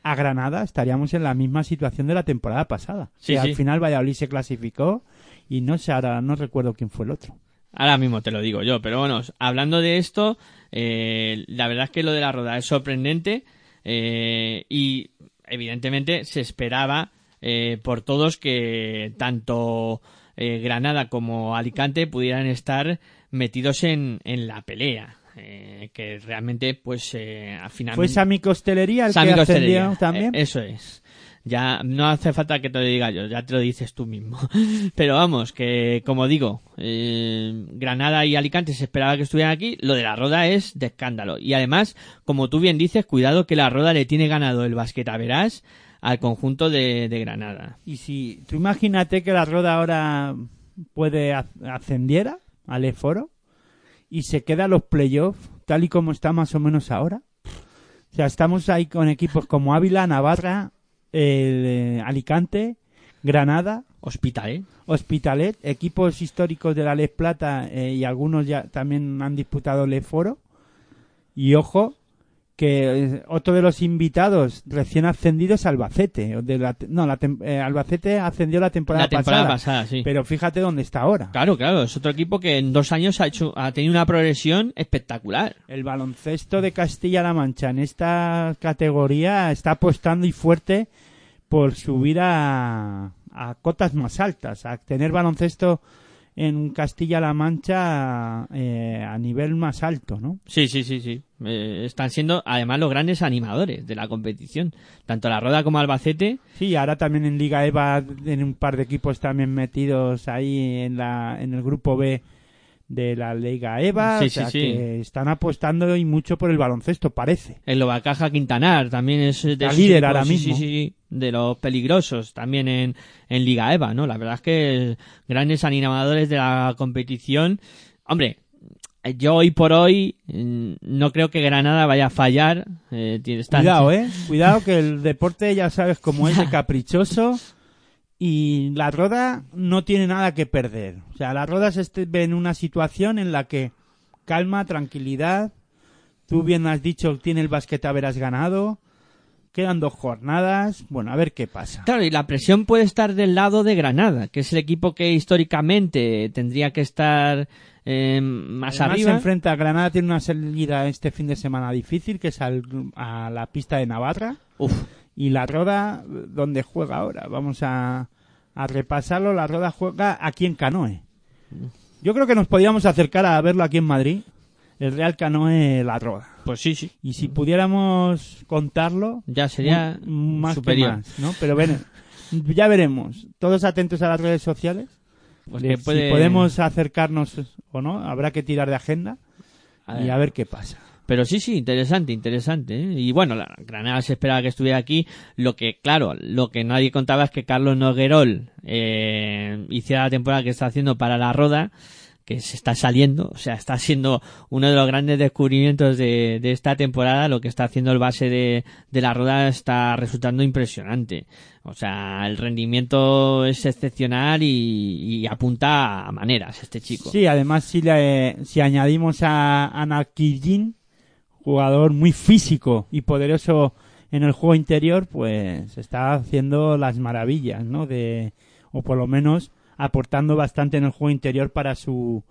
a Granada, estaríamos en la misma situación de la temporada pasada. Sí, que sí. al final Valladolid se clasificó y no sé ahora no recuerdo quién fue el otro. Ahora mismo te lo digo yo, pero bueno, hablando de esto, eh, la verdad es que lo de la roda es sorprendente eh, y evidentemente se esperaba eh, por todos que tanto eh, Granada como Alicante pudieran estar metidos en, en la pelea. eh, que realmente, pues, eh, al final. ¿Fue Sami Costelería el que ascendió también? Eso es. Ya no hace falta que te lo diga yo, ya te lo dices tú mismo. Pero vamos, que como digo, eh, Granada y Alicante se esperaba que estuvieran aquí, lo de la Roda es de escándalo. Y además, como tú bien dices, cuidado que la Roda le tiene ganado el basquetaverás al conjunto de, de Granada. Y si tú imagínate que la Roda ahora puede a- ascendiera al E-Foro y se queda los playoffs tal y como está más o menos ahora. O sea, estamos ahí con equipos como Ávila, Navarra, eh, Alicante, Granada, Hospital, ¿eh? Hospitalet, equipos históricos de la Les Plata eh, y algunos ya también han disputado el Foro. Y ojo, que eh, otro de los invitados recién ascendidos es Albacete. De la, no, la eh, Albacete ascendió la temporada, La temporada pasada, pasada, sí. Pero fíjate dónde está ahora. Claro, claro, es otro equipo que en dos años ha, hecho, ha tenido una progresión espectacular. El baloncesto de Castilla-La Mancha en esta categoría está apostando y fuerte por subir a, a cotas más altas, a tener baloncesto en Castilla-La Mancha eh, a nivel más alto, ¿no? Sí, sí, sí, sí. Eh, están siendo además los grandes animadores de la competición. Tanto la Roda como Albacete. Sí, ahora también en Liga EVA en un par de equipos también metidos ahí en la en el grupo B de la Liga EVA, Sí, o sea sí, sí. que están apostando y mucho por el baloncesto, parece. El Lobacaja Quintanar también es de La líder ahora mismo. De los peligrosos también en, en Liga EVA, ¿no? La verdad es que grandes animadores de la competición. Hombre, yo hoy por hoy mm, no creo que Granada vaya a fallar. Eh, Cuidado, eh. Cuidado que el deporte ya sabes cómo es de caprichoso y la Roda no tiene nada que perder. O sea, la Roda se este- ve en una situación en la que calma, tranquilidad. Tú bien has dicho, tiene el basquete haberás ganado. Quedan dos jornadas. Bueno, a ver qué pasa. Claro, y la presión puede estar del lado de Granada, que es el equipo que históricamente tendría que estar eh, más Además, arriba. se enfrenta a Granada, tiene una salida este fin de semana difícil, que es al- a la pista de Navarra. Uf, Y la Roda, ¿dónde juega ahora? Vamos a, a repasarlo. La Roda juega aquí en Canoe. Yo creo que nos podríamos acercar a verlo aquí en Madrid. El Real Canoe La Roda. pues sí, sí. Y si pudiéramos contarlo, Ya sería mu- más superior. que más, ¿no? Pero bueno, ya veremos. Todos atentos a las redes sociales. Pues puede- Si podemos acercarnos o no, habrá que tirar de agenda A y a ver qué pasa. Pero sí, sí, interesante, interesante. ¿eh? Y bueno, la Granada se esperaba que estuviera aquí. Lo que, claro, lo que nadie contaba es que Carlos Noguerol eh, hiciera la temporada que está haciendo para la Roda, que se está saliendo, o sea, está siendo uno de los grandes descubrimientos de, de esta temporada. Lo que está haciendo el base de, de la Roda está resultando impresionante. O sea, el rendimiento es excepcional y, y apunta a maneras este chico. Sí, además si, le, si añadimos a Anakijin, jugador muy físico y poderoso en el juego interior, pues está haciendo las maravillas, ¿no? De, o por lo menos aportando bastante en el juego interior para su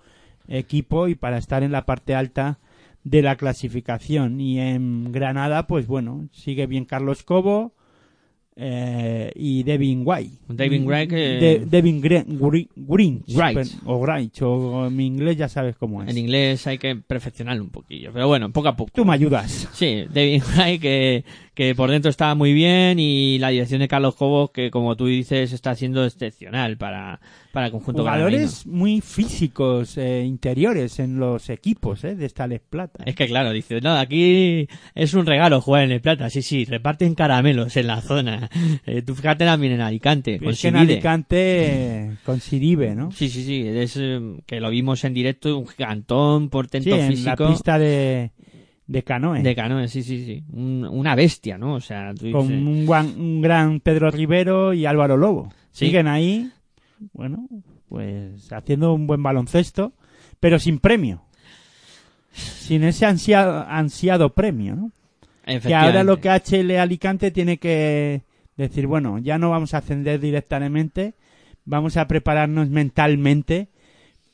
equipo y para estar en la parte alta de la clasificación. Y en Granada, pues bueno, sigue bien Carlos Cobo eh, y Devin White. Devin White que- De- Devin Gre- Gri- Grinch, Wright. o Grinch, o en inglés ya sabes cómo es. En inglés hay que perfeccionarlo un poquillo, pero bueno, poco a poco. Tú me ayudas. Sí, David Wright que, que por dentro estaba muy bien y la dirección de Carlos Cobos que como tú dices está siendo excepcional para, para el conjunto Jugadores muy físicos, eh, interiores en los equipos eh, de esta Les Plata. Es que claro, dice, no, aquí es un regalo jugar en el Plata, sí, sí, reparten caramelos en la zona. Eh, tú fíjate también en Alicante, con es que en. Alicante con Siribe, ¿no? Sí, sí, sí, es, eh, que lo vimos en directo, un gigantón, portento Sí, en físico. la pista de, de canoe. De canoe, sí, sí, sí. Un- una bestia, ¿no? O sea, tú con dices- un, guan- un gran Pedro Rivero y Álvaro Lobo. Sí. Siguen ahí, bueno, pues haciendo un buen baloncesto, pero sin premio. Sin ese ansiado, ansiado premio, ¿no? Que ahora lo que HL Alicante tiene que decir, bueno, ya no vamos a ascender directamente, vamos a prepararnos mentalmente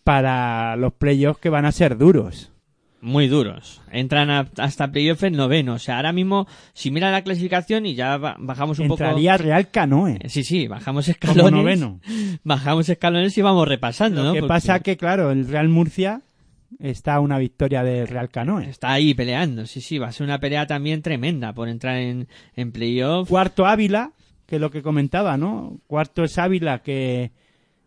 para los playoffs que van a ser duros. Muy duros. Entran a- hasta playoff en noveno. O sea, ahora mismo, si mira la clasificación y ya ba- bajamos un Entraría Real Canoe poco... Sí, sí, bajamos como escalones. noveno. Bajamos escalones y vamos repasando, Lo ¿no? que Porque pasa que, claro, el Real Murcia está a una victoria del Real Canoe. Está ahí peleando, sí, sí. Va a ser una pelea también tremenda por entrar en, en playoff. Cuarto Ávila, que es lo que comentaba, ¿no? Cuarto es Ávila, que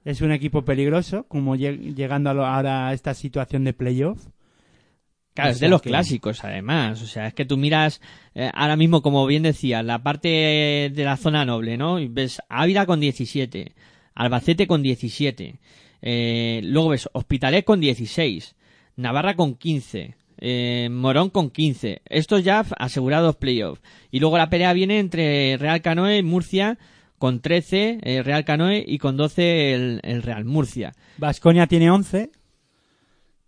es un equipo peligroso, como lleg- llegando a lo- ahora a esta situación de playoff. Claro, O es de los que- clásicos, además. O sea, es que tú miras eh, ahora mismo, como bien decía, la parte de la zona noble, ¿no? Y ves Ávila con 17, Albacete con 17, eh, luego ves Hospitalet con 16, Navarra con 15, eh, Morón con 15. Estos ya asegurados playoff. Y luego la pelea viene entre Real Canoe y Murcia con 13, eh, Real Canoe y con 12 el, el Real Murcia. Vasconia tiene 11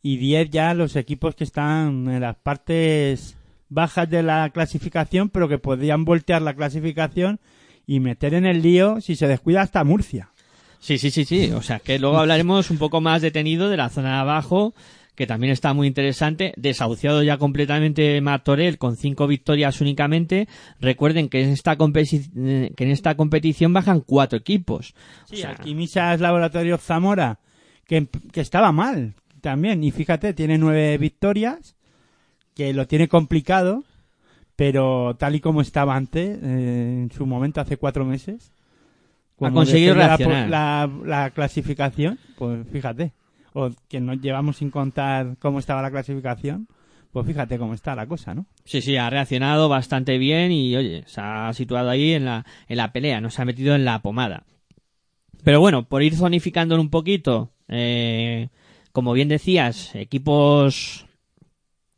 y 10 ya los equipos que están en las partes bajas de la clasificación, pero que podrían voltear la clasificación y meter en el lío, si se descuida, hasta Murcia. Sí, sí, sí, sí. O sea, que luego hablaremos un poco más detenido de la zona de abajo, que también está muy interesante. Desahuciado ya completamente Martorell con cinco victorias únicamente. Recuerden que en esta, eh, que en esta competición bajan cuatro equipos. O Sí, sea, Alquimisas Laboratorio Zamora, que, que estaba mal también. Y fíjate, tiene nueve victorias, que lo tiene complicado, pero tal y como estaba antes, eh, en su momento, hace cuatro meses. cuando conseguido. La, la clasificación, pues fíjate. O que nos llevamos sin contar cómo estaba la clasificación, pues fíjate cómo está la cosa, ¿no? Sí, sí, ha reaccionado bastante bien y, oye, se ha situado ahí en la, en la pelea, no se ha metido en la pomada. Pero bueno, por ir zonificándolo un poquito, eh, como bien decías, equipos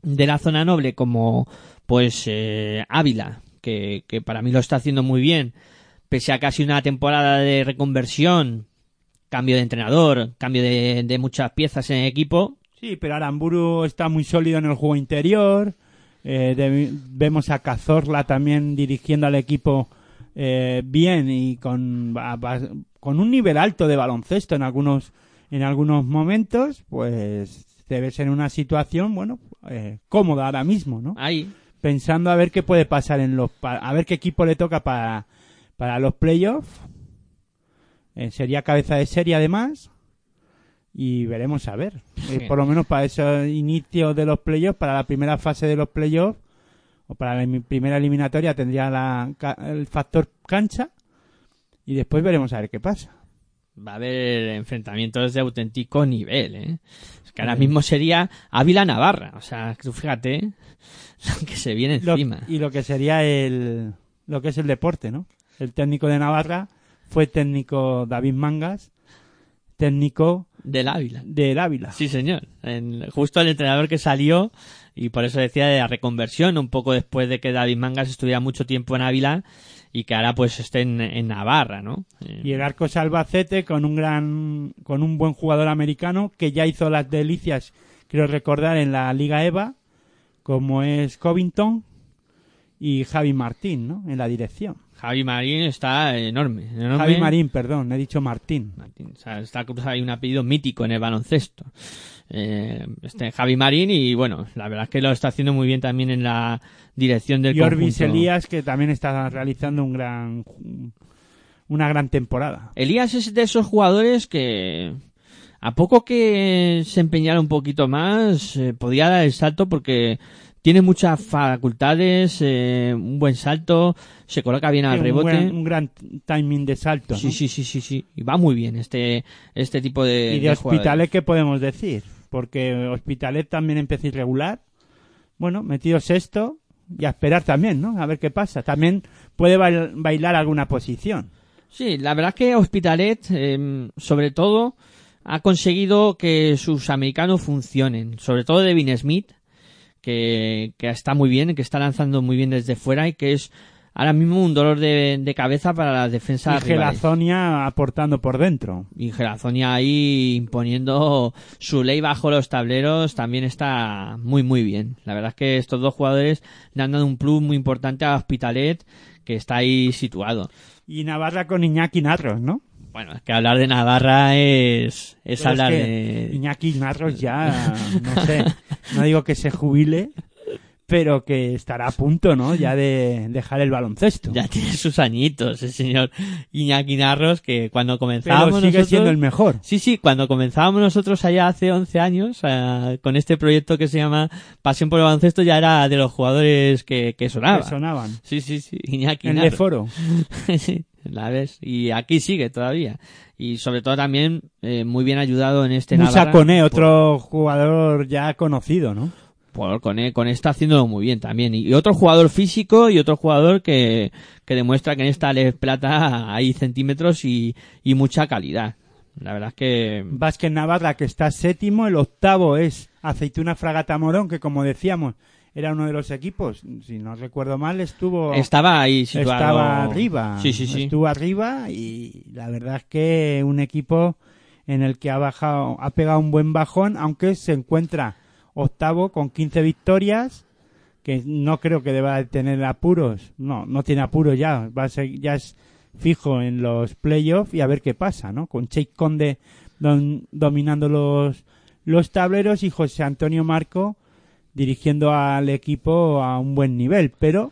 de la zona noble como, pues, eh, Ávila, que, que para mí lo está haciendo muy bien, pese a casi una temporada de reconversión, cambio de entrenador, cambio de, muchas piezas en el equipo, Sí, pero Aramburu está muy sólido en el juego interior. Eh, vemos a Cazorla también dirigiendo al equipo eh, bien y con, con un nivel alto de baloncesto en algunos, en algunos momentos, pues debe ser una situación, bueno, eh, cómoda ahora mismo, ¿no? ahí, Pensando a ver qué puede pasar en los, a ver qué equipo le toca para, para los playoffs. Eh, sería cabeza de serie además. Y veremos a ver. Eh, por lo menos para esos inicios de los playoffs, para la primera fase de los playoffs, o para la primera eliminatoria tendría la, el factor cancha. Y después veremos a ver qué pasa. Va a haber enfrentamientos de auténtico nivel, ¿eh? Es que ahora mismo sería Ávila-Navarra, o sea, tú fíjate lo que se viene Lo- encima. y lo que sería el, lo que es el deporte, ¿no? El técnico de Navarra fue técnico David Mangas, técnico Del Ávila. del Ávila. Sí, señor. En- justo el entrenador que salió, y por eso decía de la reconversión, un poco después de que David Mangas estuviera mucho tiempo en Ávila y que ahora pues esté en, en Navarra, ¿no? Y el Arcos Albacete con un gran, con un buen jugador americano que ya hizo las delicias, creo recordar, en la Liga EVA, como es Covington y Javi Martín, ¿no? En la dirección. Javi Marín está enorme. enorme. Javi Marín, perdón, he dicho Martín. Martín, o sea, está cruzado ahí un apellido mítico en el baloncesto. Eh, este Javi Marín y bueno, la verdad es que lo está haciendo muy bien también en la dirección del Y Orbis conjunto. Elías, que también está realizando un gran, una gran temporada. Elías es de esos jugadores que a poco que se empeñara un poquito más, eh, podía dar el salto porque tiene muchas facultades, eh, un buen salto, se coloca bien al un, rebote. buen- un gran timing de salto. Sí, ¿no? sí, sí, sí, sí. Y va muy bien este, este tipo de. Y de. Hospitalet, ¿qué podemos decir? Porque Hospitalet también empezó irregular. Bueno, metido sexto y a esperar también, ¿no? A ver qué pasa. También puede bail- bailar alguna posición. Sí, la verdad es que Hospitalet, eh, sobre todo, ha conseguido que sus americanos funcionen. Sobre todo Devin Smith, que, que está muy bien, que está lanzando muy bien desde fuera y que es ahora mismo un dolor de, de cabeza para las Y defensas rivales. Gelazonia aportando por dentro. Y Gelazonia ahí imponiendo su ley bajo los tableros también está muy muy bien. La verdad es que estos dos jugadores le han dado un plus muy importante a Hospitalet que está ahí situado. Y Navarra con Iñaki Narros, ¿no? Bueno, es que hablar de Navarra es, es Pero hablar que de... Iñaki Narros ya, no sé, no digo que se jubile, pero que estará a punto, ¿no? Ya de dejar el baloncesto. Ya tiene sus añitos el señor Iñaki Narros que cuando pero comenzábamos sigue nosotros... siendo el mejor. Sí, sí, cuando comenzábamos nosotros allá hace 11 años eh, con este proyecto que se llama Pasión por el Baloncesto ya era de los jugadores que, que sonaban. Que sonaban. Sí, sí, sí, Iñaki En Narros. Leforo. Sí, la ves. Y aquí sigue todavía. Y sobre todo también eh, muy bien ayudado en este Musa Navarra. Coné, otro jugador ya conocido, ¿no? Por Coné, Coné está haciéndolo muy bien también. Y otro jugador físico y otro jugador que, que demuestra que en esta Les Plata hay centímetros y, y mucha calidad. La verdad es que Vázquez Navarra, que está séptimo. El octavo es Aceituna Fragata Morón, que como decíamos, era uno de los equipos. Si no recuerdo mal, estuvo... estaba ahí situado. Estaba arriba. Sí, sí, sí. Estuvo arriba y la verdad es que un equipo en el que ha bajado, ha pegado un buen bajón, aunque se encuentra octavo con 15 victorias, que no creo que deba de tener apuros. No, no tiene apuros ya. Va a ser, ya es fijo en los playoffs y a ver qué pasa, ¿no? Con Cheik Conde don- dominando los, los tableros y José Antonio Marco dirigiendo al equipo a un buen nivel, pero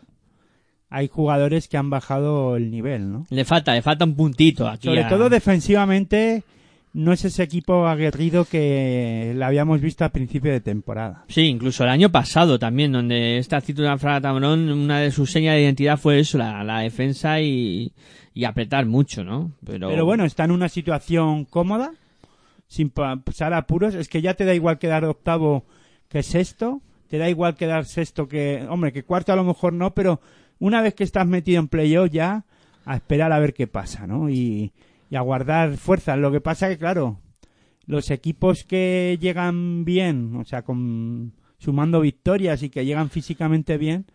hay jugadores que han bajado el nivel, ¿no? Le falta, le falta un puntito aquí. Sobre a- todo defensivamente no es ese equipo aguerrido que le habíamos visto al principio de temporada. Sí, incluso el año pasado también, donde esta actitud de Fragata Morón, una de sus señas de identidad fue eso, la, la defensa y, y apretar mucho, ¿no? Pero, Pero bueno, está en una situación cómoda, sin pa- pasar apuros. Es que ya te da igual quedar octavo que sexto, te da igual quedar sexto que, hombre, que cuarto a lo mejor no, pero una vez que estás metido en playoff ya a esperar a ver qué pasa, ¿no? Y, y a guardar fuerzas. Lo que pasa que, claro, los equipos que llegan bien, o sea, con, sumando victorias y que llegan físicamente bien,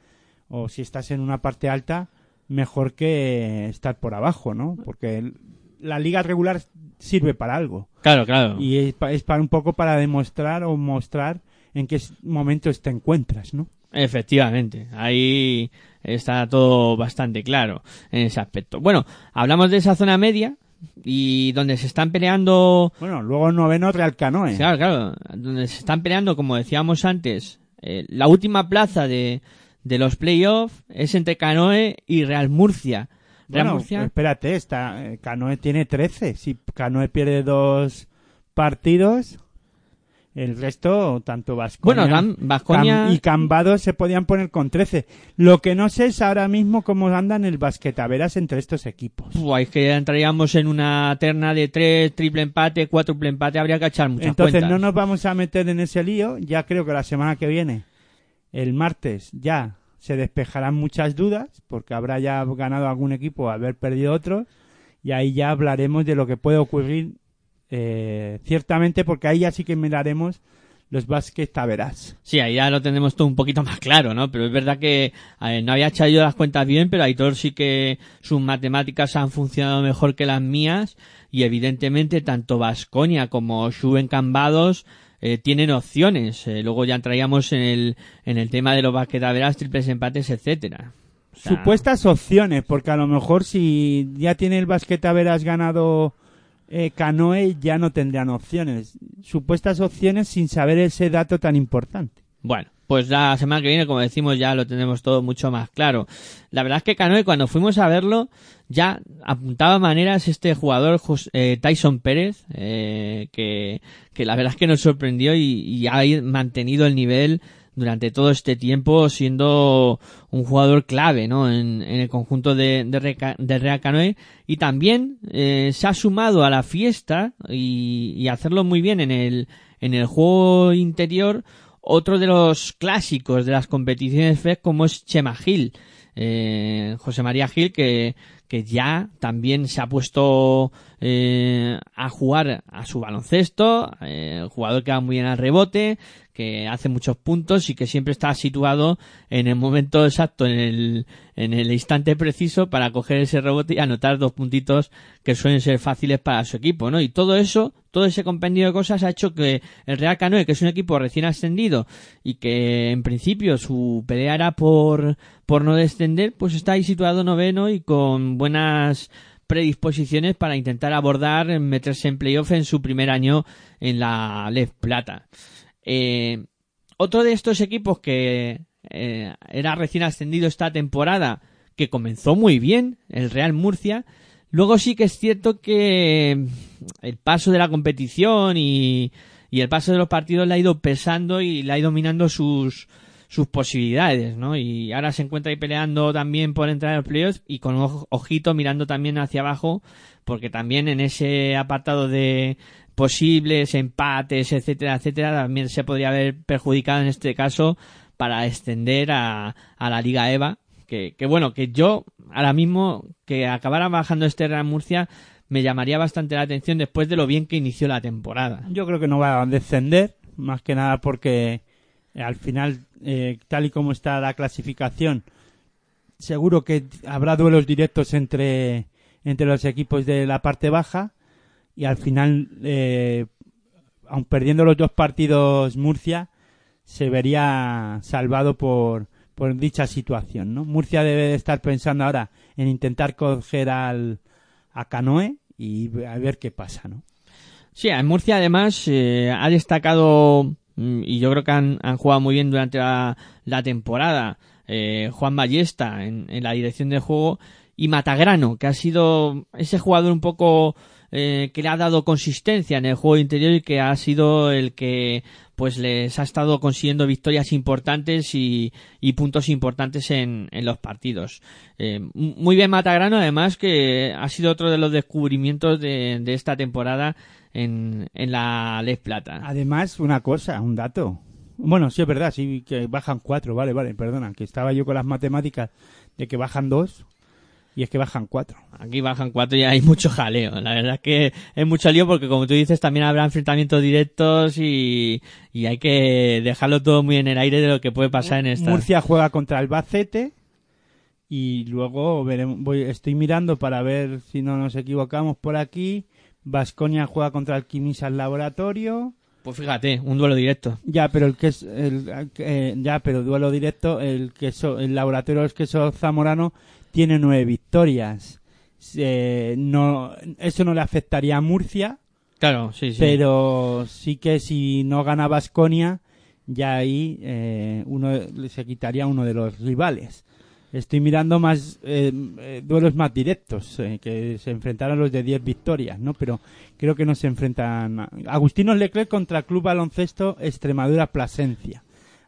o si estás en una parte alta, mejor que estar por abajo, ¿no? Porque la liga regular sirve para algo. Claro, claro. Y es, es para un poco para demostrar o mostrar en qué momentos te encuentras, ¿no? Efectivamente, ahí está todo bastante claro en ese aspecto. Bueno, hablamos de esa zona media y donde se están peleando Bueno, luego noveno Real Canoe. Claro, claro. Donde se están peleando, como decíamos antes, eh, la última plaza de, de los playoffs es entre Canoe y Real Murcia. Real Bueno, Murcia. espérate, esta, eh, Canoe tiene 13. Si Canoe pierde dos partidos, el resto, tanto Vasconia Bueno, Cam- y Cambados se podían poner con 13. Lo que no sé es ahora mismo cómo andan el basquetaveras entre estos equipos. Buah, es que entraríamos en una terna de tres, triple empate, cuádruple empate, habría que echar muchas Entonces cuentas. no nos vamos a meter en ese lío. Ya creo que la semana que viene, el martes, ya se despejarán muchas dudas, porque habrá ya ganado algún equipo, haber perdido otro, y ahí ya hablaremos de lo que puede ocurrir eh, ciertamente, porque ahí ya sí que miraremos los Vázquez Taveras. Sí, ahí ya lo tenemos todo un poquito más claro, ¿no? Pero es verdad que no había echado yo las cuentas bien, pero Aitor sí que sus matemáticas han funcionado mejor que las mías y evidentemente tanto Vasconia como Schuben Cambados eh, tienen opciones. Eh, luego ya entraríamos en el, en el tema de los basquetaveras, triples empates, etcétera. O sea, Supuestas opciones, porque a lo mejor si ya tiene el Basquetaveras ganado eh, Canoe, ya no tendrían opciones. Supuestas opciones sin saber ese dato tan importante. Bueno, pues la semana que viene, como decimos, ya lo tenemos todo mucho más claro. La verdad es que Canoe, cuando fuimos a verlo, ya apuntaba maneras este jugador eh, Tyson Pérez, eh, que, que la verdad es que nos sorprendió y, y ha mantenido el nivel durante todo este tiempo siendo un jugador clave ¿no? en, en el conjunto de, de, Real Canoe y también eh, se ha sumado a la fiesta y, y hacerlo muy bien en el, en el juego interior otro de los clásicos de las competiciones FED como es Chema Gil, eh, José María Gil que, que ya también se ha puesto eh, a jugar a su baloncesto, eh, jugador que va muy bien al rebote, que hace muchos puntos y que siempre está situado en el momento exacto, en el, en el instante preciso para coger ese rebote y anotar dos puntitos que suelen ser fáciles para su equipo, ¿no? Y todo eso, todo ese compendio de cosas ha hecho que el Real Canoe, que es un equipo recién ascendido y que en principio su pelea era por, por no descender, pues está ahí situado noveno y con buenas predisposiciones para intentar abordar, meterse en playoff en su primer año en la Les Plata. Eh, otro de estos equipos que eh, era recién ascendido esta temporada, que comenzó muy bien, el Real Murcia, luego sí que es cierto que el paso de la competición y, el paso de los partidos le ha ido pesando y le ha ido minando sus, sus posibilidades, ¿no? Y ahora se encuentra ahí peleando también por entrar en los playoffs y con oj- ojito mirando también hacia abajo, porque también en ese apartado de posibles empates, etcétera, etcétera, también se podría haber perjudicado en este caso para extender a, a la Liga EVA, que, que bueno, que yo ahora mismo que acabara bajando este Real Murcia me llamaría bastante la atención después de lo bien que inició la temporada. Yo creo que no va a descender, más que nada porque eh, al final, eh, tal y como está la clasificación, seguro que habrá duelos directos entre, entre los equipos de la parte baja y al final, eh, aun perdiendo los dos partidos Murcia, se vería salvado por, por dicha situación, ¿no? Murcia debe de estar pensando ahora en intentar coger al, a Canoe y a ver qué pasa, ¿no? Sí, en Murcia además eh, ha destacado, mm, y yo creo que han, han jugado muy bien durante la, temporada, eh, Juan Ballesta en la dirección de juego y Matagrano, que ha sido ese jugador un poco eh, que le ha dado consistencia en el juego interior y que ha sido el que pues les ha estado consiguiendo victorias importantes y, y puntos importantes en, en los partidos. Eh, muy bien Matagrano, además que ha sido otro de los descubrimientos de, de esta temporada en, en la Les Plata. Además, una cosa, un dato. Bueno, sí es verdad, sí que bajan cuatro, vale, vale, perdona, que estaba yo con las matemáticas de que bajan dos y es que bajan cuatro. Aquí bajan cuatro y hay mucho jaleo. La verdad es que es mucho lío porque, como tú dices, también habrá enfrentamientos directos y, y hay que dejarlo todo muy en el aire de lo que puede pasar en esta. Murcia juega contra el Bacete, Y luego veremos, voy, estoy mirando para ver si no nos equivocamos por aquí. Vasconia juega contra el Quimisa Laboratorio. Pues fíjate, un duelo directo. Ya, pero el que es el, eh, ya, pero duelo directo, el queso, el laboratorio del queso zamorano tiene nueve victorias. Eh, no, eso no le afectaría a Murcia, Claro, sí, sí. pero sí que si no gana Vasconia, ya ahí eh, uno se quitaría uno de los rivales. Estoy mirando más eh, eh, duelos más directos, eh, que se enfrentaron los de 10 victorias, ¿no? Pero creo que no se enfrentan. a- Agustino Leclerc contra Club Baloncesto Extremadura Plasencia.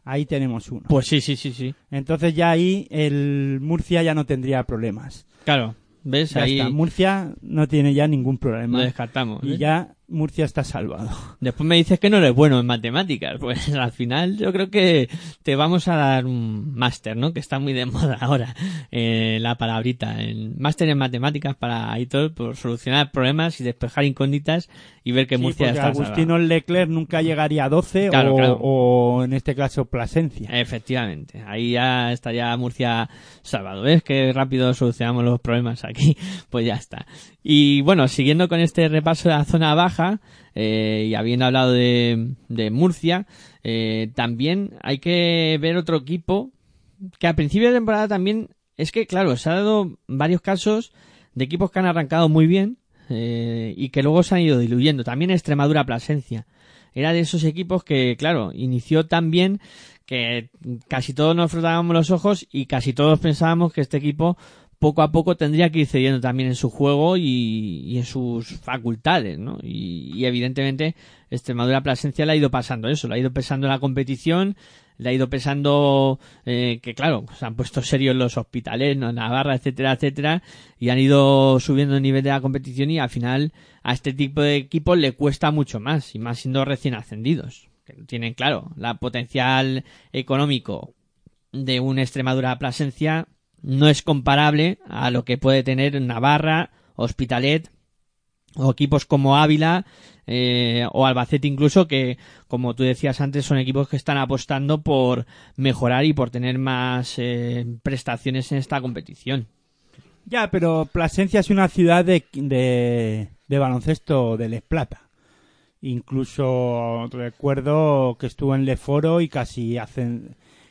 Ahí tenemos uno. Pues sí, sí, sí, sí. Entonces ya ahí el Murcia ya no tendría problemas. Claro, ¿ves? Ya Ahí está. Murcia no tiene ya ningún lo problema. descartamos. Y ¿eh? ya Murcia está salvado. Después me dices que no eres bueno en matemáticas. Pues al final yo creo que te vamos a dar un máster, ¿no? Que está muy de moda ahora, eh, la palabrita. El máster en matemáticas para Aitor por solucionar problemas y despejar incógnitas y ver que Sí, Murcia está Agustino Leclerc nunca llegaría a 12 Claro, o, claro. o en este caso Plasencia. salvado. Efectivamente, ahí ya estaría Murcia salvado. ¿Ves que rápido solucionamos los problemas aquí? Pues ya está. Y bueno, siguiendo con este repaso de la zona baja, eh, y habiendo hablado de, de Murcia, eh, también hay que ver otro equipo que a principio de temporada también es que, claro, se ha dado varios casos de equipos que han arrancado muy bien eh, y que luego se han ido diluyendo. También Extremadura Plasencia. Era de esos equipos que, claro, inició tan bien que casi todos nos frotábamos los ojos y casi todos pensábamos que este equipo poco a poco tendría que ir cediendo también en su juego y, y en sus facultades, ¿no? Y, y evidentemente Extremadura Plasencia le ha ido pasando eso, le ha ido pesando la competición, le ha ido pesando eh, que claro, se han puesto serios los hospitales, ¿no? Navarra, etcétera, etcétera, y han ido subiendo el nivel de la competición y al final a este tipo de equipos le cuesta mucho más, y más siendo recién ascendidos, que tienen claro, la potencial económico de un Extremadura Plasencia no es comparable a lo que puede tener Navarra, Hospitalet o equipos como Ávila eh, o Albacete incluso que como tú decías antes son equipos que están apostando por mejorar y por tener más eh, prestaciones en esta competición. Ya, pero Plasencia es una ciudad de, de, baloncesto de Les Plata. Incluso recuerdo que estuvo en Leforo y casi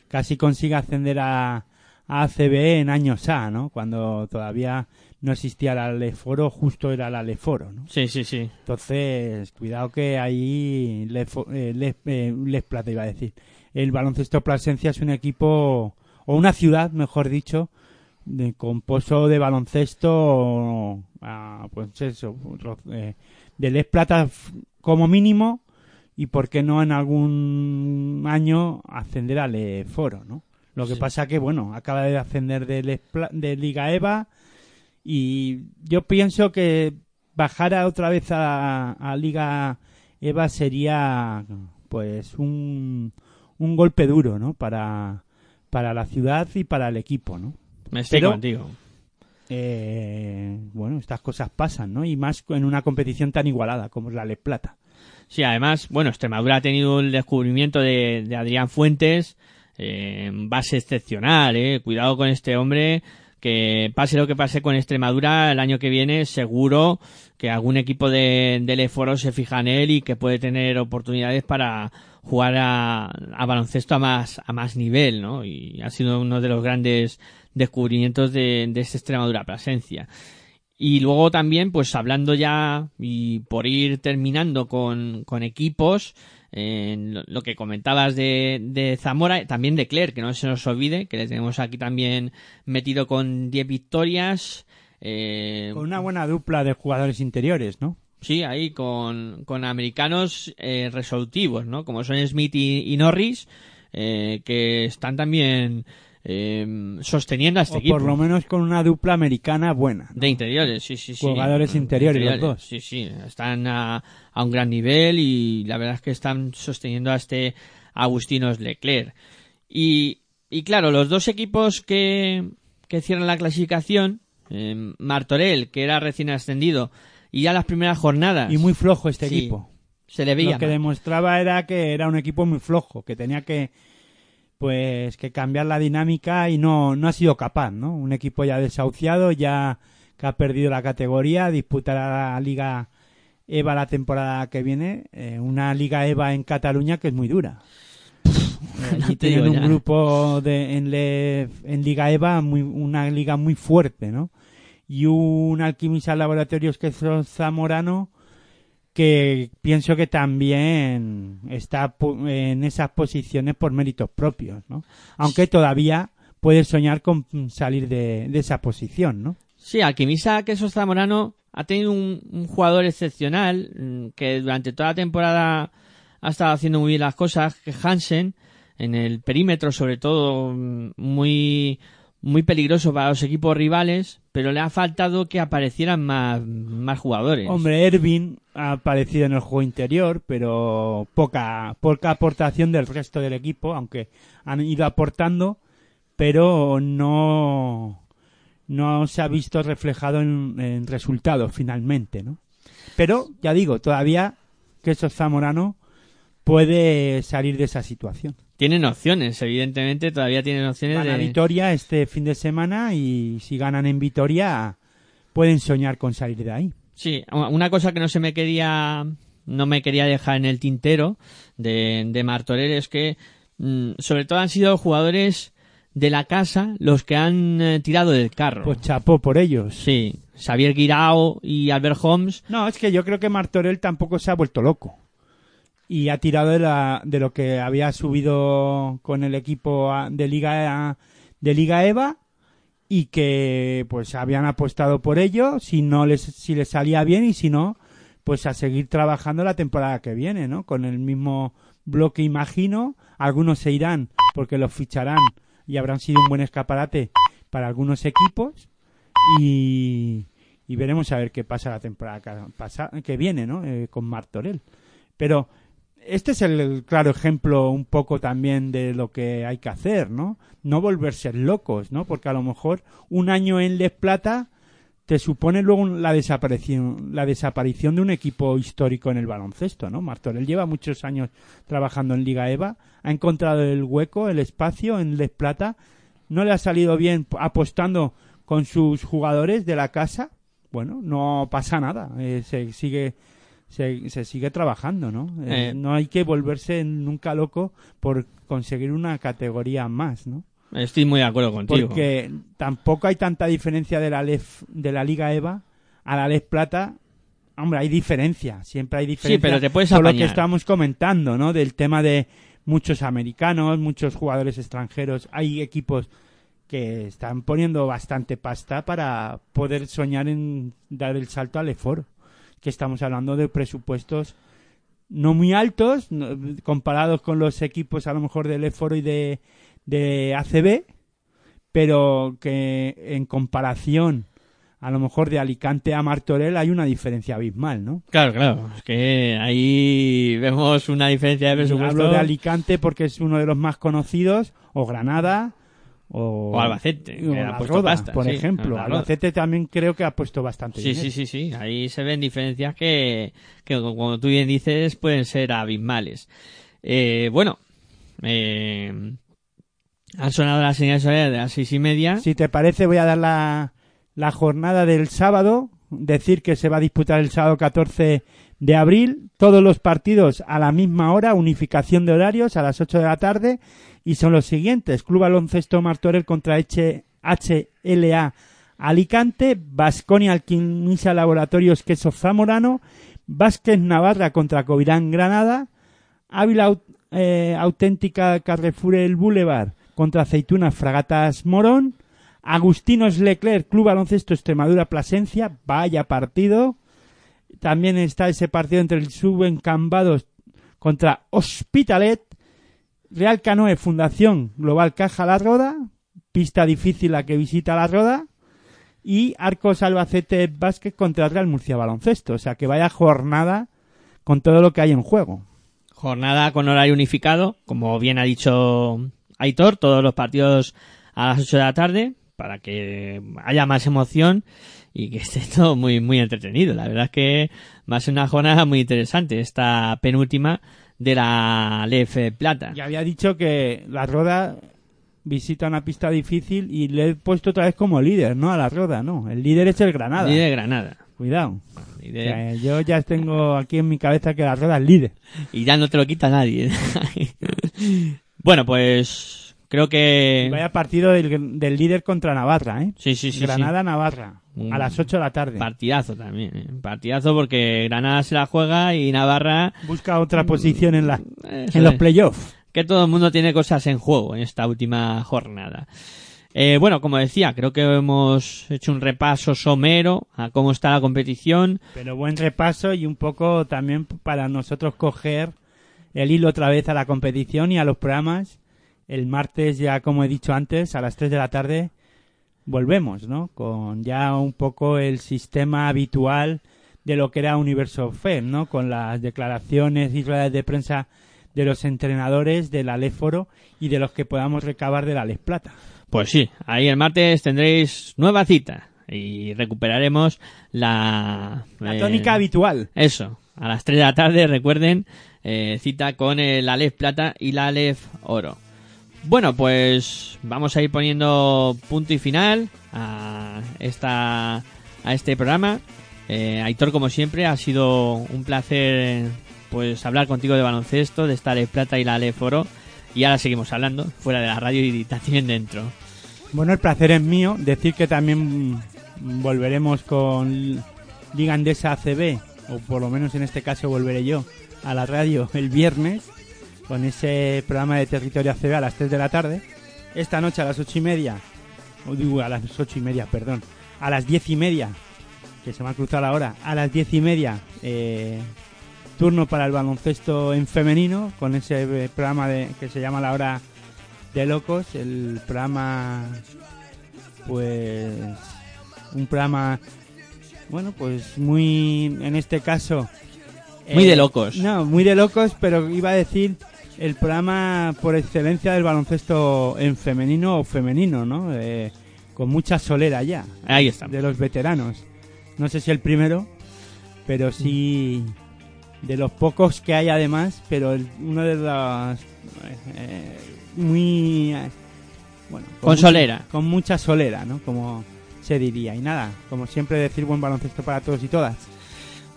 casi consigue ascender a ACB en años A, ¿no? Cuando todavía no existía la Leforo, justo era la Leforo, ¿no? Sí, sí, sí. Entonces, cuidado que ahí eh, Les, eh, Les Plata iba a decir. El baloncesto Plasencia es un equipo, o una ciudad, mejor dicho, de, con pozo de baloncesto, ah, pues eso, eh, de Les Plata como mínimo, y por qué no en algún año ascender al Foro, ¿no? Lo que Sí. pasa que, bueno, acaba de ascender de, Liga EVA y yo pienso que bajar a otra vez a, a Liga EVA sería, pues, un, un golpe duro, ¿no? Para, para la ciudad y para el equipo, ¿no? Me estoy Pero- contigo. Eh, bueno, estas cosas pasan, ¿no? Y más en una competición tan igualada como es la Les Plata. Sí, además, bueno, Extremadura ha tenido el descubrimiento de, de Adrián Fuentes, eh, base excepcional, eh. Cuidado con este hombre, que pase lo que pase con Extremadura, el año que viene seguro que algún equipo de, del EFORO se fija en él y que puede tener oportunidades para jugar a, a baloncesto a más, a más nivel, ¿no? Y ha sido uno de los grandes descubrimientos de, de esta Extremadura presencia. Y luego también, pues hablando ya y por ir terminando con equipos, en lo, que comentabas de, de Zamora, también de Cler, que no se nos olvide, que le tenemos aquí también metido con 10 victorias. Eh, Con una buena dupla de jugadores interiores, ¿no? Sí, ahí con, con americanos eh, resolutivos, ¿no? Como son Smith y, y Norris, eh, que están también eh, sosteniendo a este o equipo. por lo menos con una dupla americana buena. ¿no? De interiores, sí, sí, sí. Jugadores interiores, los dos. Sí, sí, están a, a un gran nivel y la verdad es que están sosteniendo a este Agustinos Leclerc. Y, y claro, los dos equipos que, que cierran la clasificación, eh, Martorell, que era recién ascendido, y ya las primeras jornadas Y muy flojo este Sí, equipo. se le veía Lo que mal. demostraba era que era un equipo muy flojo, que tenía que pues que cambiar la dinámica y no, no ha sido capaz, ¿no? Un equipo ya desahuciado, ya que ha perdido la categoría, disputará la Liga EVA la temporada que viene, eh, una Liga EVA en Cataluña que es muy dura. Eh, digo tienen un grupo de, en, le- en Liga EVA, muy, una liga muy fuerte, ¿no? Y un alquimista laboratorios que es Zamorano, que pienso que también está en esas posiciones por méritos propios, ¿no? Aunque todavía puede soñar con salir de, de esa posición, ¿no? Sí, Alquimisa Quesos Zamorano ha tenido un, un jugador excepcional mm, que durante toda la temporada ha estado haciendo muy bien las cosas, que Hansen, en el perímetro sobre todo, mm, muy, muy peligroso para los equipos rivales, pero le ha faltado que aparecieran más, más jugadores. Hombre, Ervin ha aparecido en el juego interior, pero poca, poca aportación del resto del equipo, aunque han ido aportando, pero no, no se ha visto reflejado en, resultados finalmente, ¿no? Pero, ya digo, todavía que eso Zamorano puede salir de esa situación. Tienen opciones, evidentemente, todavía tienen opciones Van a de... Vitoria este fin de semana y si ganan en Vitoria pueden soñar con salir de ahí. Sí, una cosa que no se me quería, no me quería dejar en el tintero de, de Martorell es que, mm, sobre todo han sido jugadores de la casa los que han eh, tirado del carro. Pues chapó por ellos. sí, Xavier Guirao y Albert Holmes. No, es que yo creo que Martorell tampoco se ha vuelto loco. Y ha tirado de, la, de lo que había subido con el equipo de Liga, de Liga EVA y que pues habían apostado por ello, si no les, si les salía bien y si no, pues a seguir trabajando la temporada que viene, ¿no? Con el mismo bloque imagino, algunos se irán porque los ficharán y habrán sido un buen escaparate para algunos equipos y, y veremos a ver qué pasa la temporada que viene, ¿no? Eh, con Martorell. Pero este es el claro ejemplo un poco también de lo que hay que hacer, ¿no? No volverse locos, ¿no? Porque a lo mejor un año en Les Plata te supone luego la desaparición, la desaparición de un equipo histórico en el baloncesto, ¿no? Martorell lleva muchos años trabajando en Liga EVA, ha encontrado el hueco, el espacio en Les Plata, no le ha salido bien apostando con sus jugadores de la casa, bueno, no pasa nada, eh, se sigue se, se sigue trabajando, ¿no? Eh, Eh. no hay que volverse nunca loco por conseguir una categoría más, ¿no? Estoy muy de acuerdo contigo. Porque tampoco hay tanta diferencia de la LEF, de la Liga EVA a la LEF Plata. Hombre, hay diferencia, siempre hay diferencia. pero te puedes por lo que estamos comentando, ¿no? Del tema de muchos americanos, muchos jugadores extranjeros. Hay equipos que están poniendo bastante pasta para poder soñar en dar el salto al EFOR. Que estamos hablando de presupuestos no muy altos no- comparados con los equipos a lo mejor del EFOR y de, de ACB, pero que en comparación a lo mejor de Alicante a Martorell hay una diferencia abismal, ¿no? Claro, claro. Es que ahí vemos una diferencia de presupuesto. Hablo de Alicante porque es uno de los más conocidos, o Granada, o, O Albacete, o que ha puesto Roda, pasta, por sí, ejemplo. Albacete también creo que ha puesto bastante Sí, dinero. sí, sí, sí. Ahí se ven diferencias que, que como tú bien dices, pueden ser abismales. Eh, bueno, eh, han sonado las señales de las seis y media. Si te parece, voy a dar la, la jornada del sábado. Decir que se va a disputar el sábado 14 de abril. Todos los partidos a la misma hora, unificación de horarios a las 8 de la tarde. Y son los siguientes: Club Baloncesto Martorell contra HLA Alicante, Basconia Alquimisa Laboratorios Queso Zamorano, Vázquez Navarra contra Covirán Granada, Ávila eh, Auténtica Carrefour El Boulevard contra Aceitunas Fragatas Morón, Agustinos Leclerc Club Baloncesto Extremadura Plasencia, vaya partido. También está ese partido entre el Subencambados contra Hospitalet, Real Canoe Fundación Global Caja La Roda, pista difícil la que visita La Roda, y Arcos Albacete Básquet contra Real Murcia Baloncesto. O sea que vaya jornada con todo lo que hay en juego. Jornada con horario unificado, como bien ha dicho Aitor, todos los partidos a las 8 de la tarde, para que haya más emoción y que esté todo muy, muy entretenido. La verdad es que va a ser una jornada muy interesante, esta penúltima de la LEF Plata. Ya había dicho que la Roda visita una pista difícil y le he puesto otra vez como líder, ¿no? A la Roda, ¿no? El líder es el Granada. Líder de Granada. Cuidado. Líder- O sea, yo ya tengo aquí en mi cabeza que la Roda es líder. Y ya no te lo quita nadie. bueno, pues creo que... Vaya partido del, del líder contra Navarra, ¿eh? Sí, sí, sí. Granada-Navarra. Mm. A las 8 de la tarde. Partidazo también. ¿eh? Partidazo porque Granada se la juega y Navarra... Busca otra posición en, la, Eso en los playoffs. que todo el mundo tiene cosas en juego en esta última jornada. Eh, bueno, como decía, creo que hemos hecho un repaso somero a cómo está la competición. Pero buen repaso y un poco también para nosotros coger el hilo otra vez a la competición y a los programas. El martes ya, como he dicho antes, a las 3 de la tarde volvemos, ¿no? Con ya un poco el sistema habitual de lo que era Universo FEM, ¿no? Con las declaraciones y ruedas de prensa de los entrenadores del Aléforo y de los que podamos recabar del Alex Plata. Pues sí, ahí el martes tendréis nueva cita y recuperaremos la... La eh, tónica habitual. Eso, a las 3 de la tarde, recuerden, eh, cita con el Aleph Plata y la Aleph Oro. Bueno, pues vamos a ir poniendo punto y final a esta a este programa. Eh, Aitor, como siempre, ha sido un placer pues hablar contigo de baloncesto, de esta Aleph Plata y la Aleph Oro. Y ahora seguimos hablando, fuera de la radio y también dentro. Bueno, el placer es mío. Decir que también volveremos con Liga Andesa ACB, o por lo menos en este caso volveré yo, a la radio el viernes, con ese programa de territorio ACB a las 3 de la tarde. Esta noche a las 8 y media, o digo a las 8 y media, perdón, a las 10 y media, que se me ha cruzado la hora, a las 10 y media, eh, turno para el baloncesto en femenino, con ese eh, programa de, que se llama La Hora de Locos, el programa, pues, un programa, bueno, pues muy, en este caso... Muy eh, de locos. No, muy de locos, pero iba a decir el programa por excelencia del baloncesto en femenino o femenino, ¿no? Eh, con mucha solera ya. Ahí estamos. De los veteranos. No sé si el primero, pero sí de los pocos que hay además, pero el- uno de los eh, muy bueno Con mucha- solera. con mucha solera, ¿no? Como se diría y nada, como siempre decir buen baloncesto para todos y todas.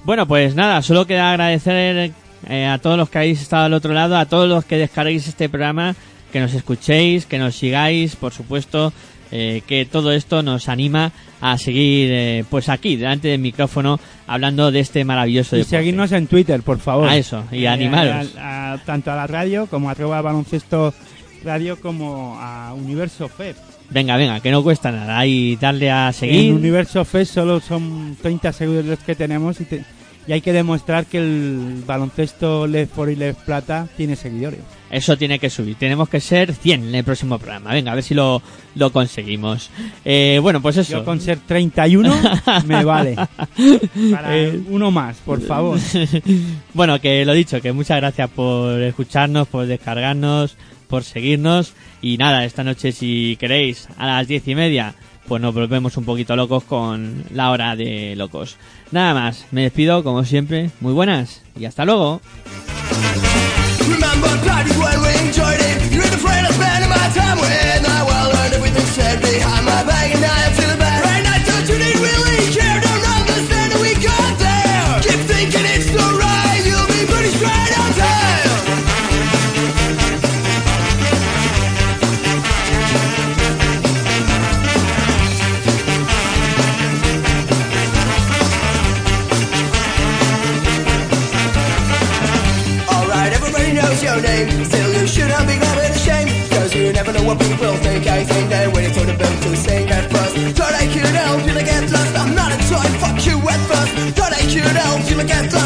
Bueno, pues nada, solo queda agradecer eh, a todos los que habéis estado al otro lado, a todos los que descarguéis este programa, que nos escuchéis, que nos sigáis, por supuesto, eh, que todo esto nos anima a seguir eh, pues aquí, delante del micrófono, hablando de este maravilloso Y deporte. seguirnos en Twitter, por favor. A eso, y Eh, animaros. a- a- tanto a la radio como a arroba baloncesto radio como a Universo FEP. Venga, venga, que no cuesta nada, ahí darle a seguir. En Universo FEP solo son 30 segundos los que tenemos y, te- y hay que demostrar que el baloncesto Left 4 y Left Plata tiene seguidores. Eso tiene que subir. Tenemos que ser 100 en el próximo programa. Venga, a ver si lo, lo conseguimos. Eh, bueno, pues eso. Yo con ser 31 me vale. Para Eh, uno más, por favor. bueno, que lo dicho, que muchas gracias por escucharnos, por descargarnos, por seguirnos. Y nada, esta noche si queréis, a las diez y media, pues nos volvemos un poquito locos con la hora de locos. Nada más, me despido como siempre. Muy buenas y hasta luego. forget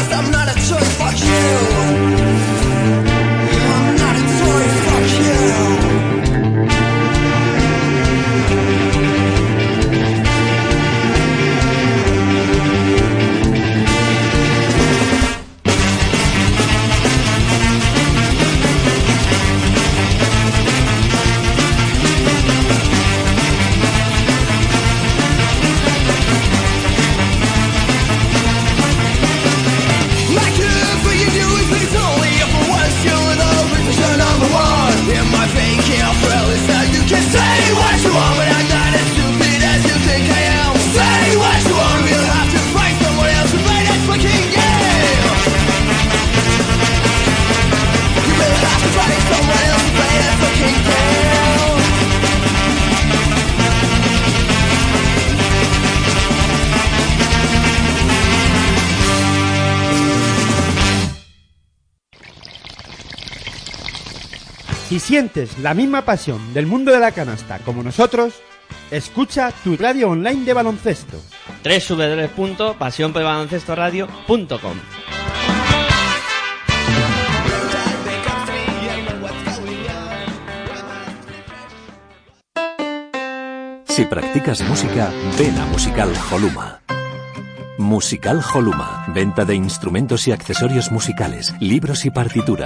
Si sientes la misma pasión del mundo de la canasta como nosotros, escucha tu radio online de baloncesto. www.pasionpelbaloncestoradio.com Si practicas música, ven a Musical Holuma. Musical Holuma, venta de instrumentos y accesorios musicales, libros y partituras.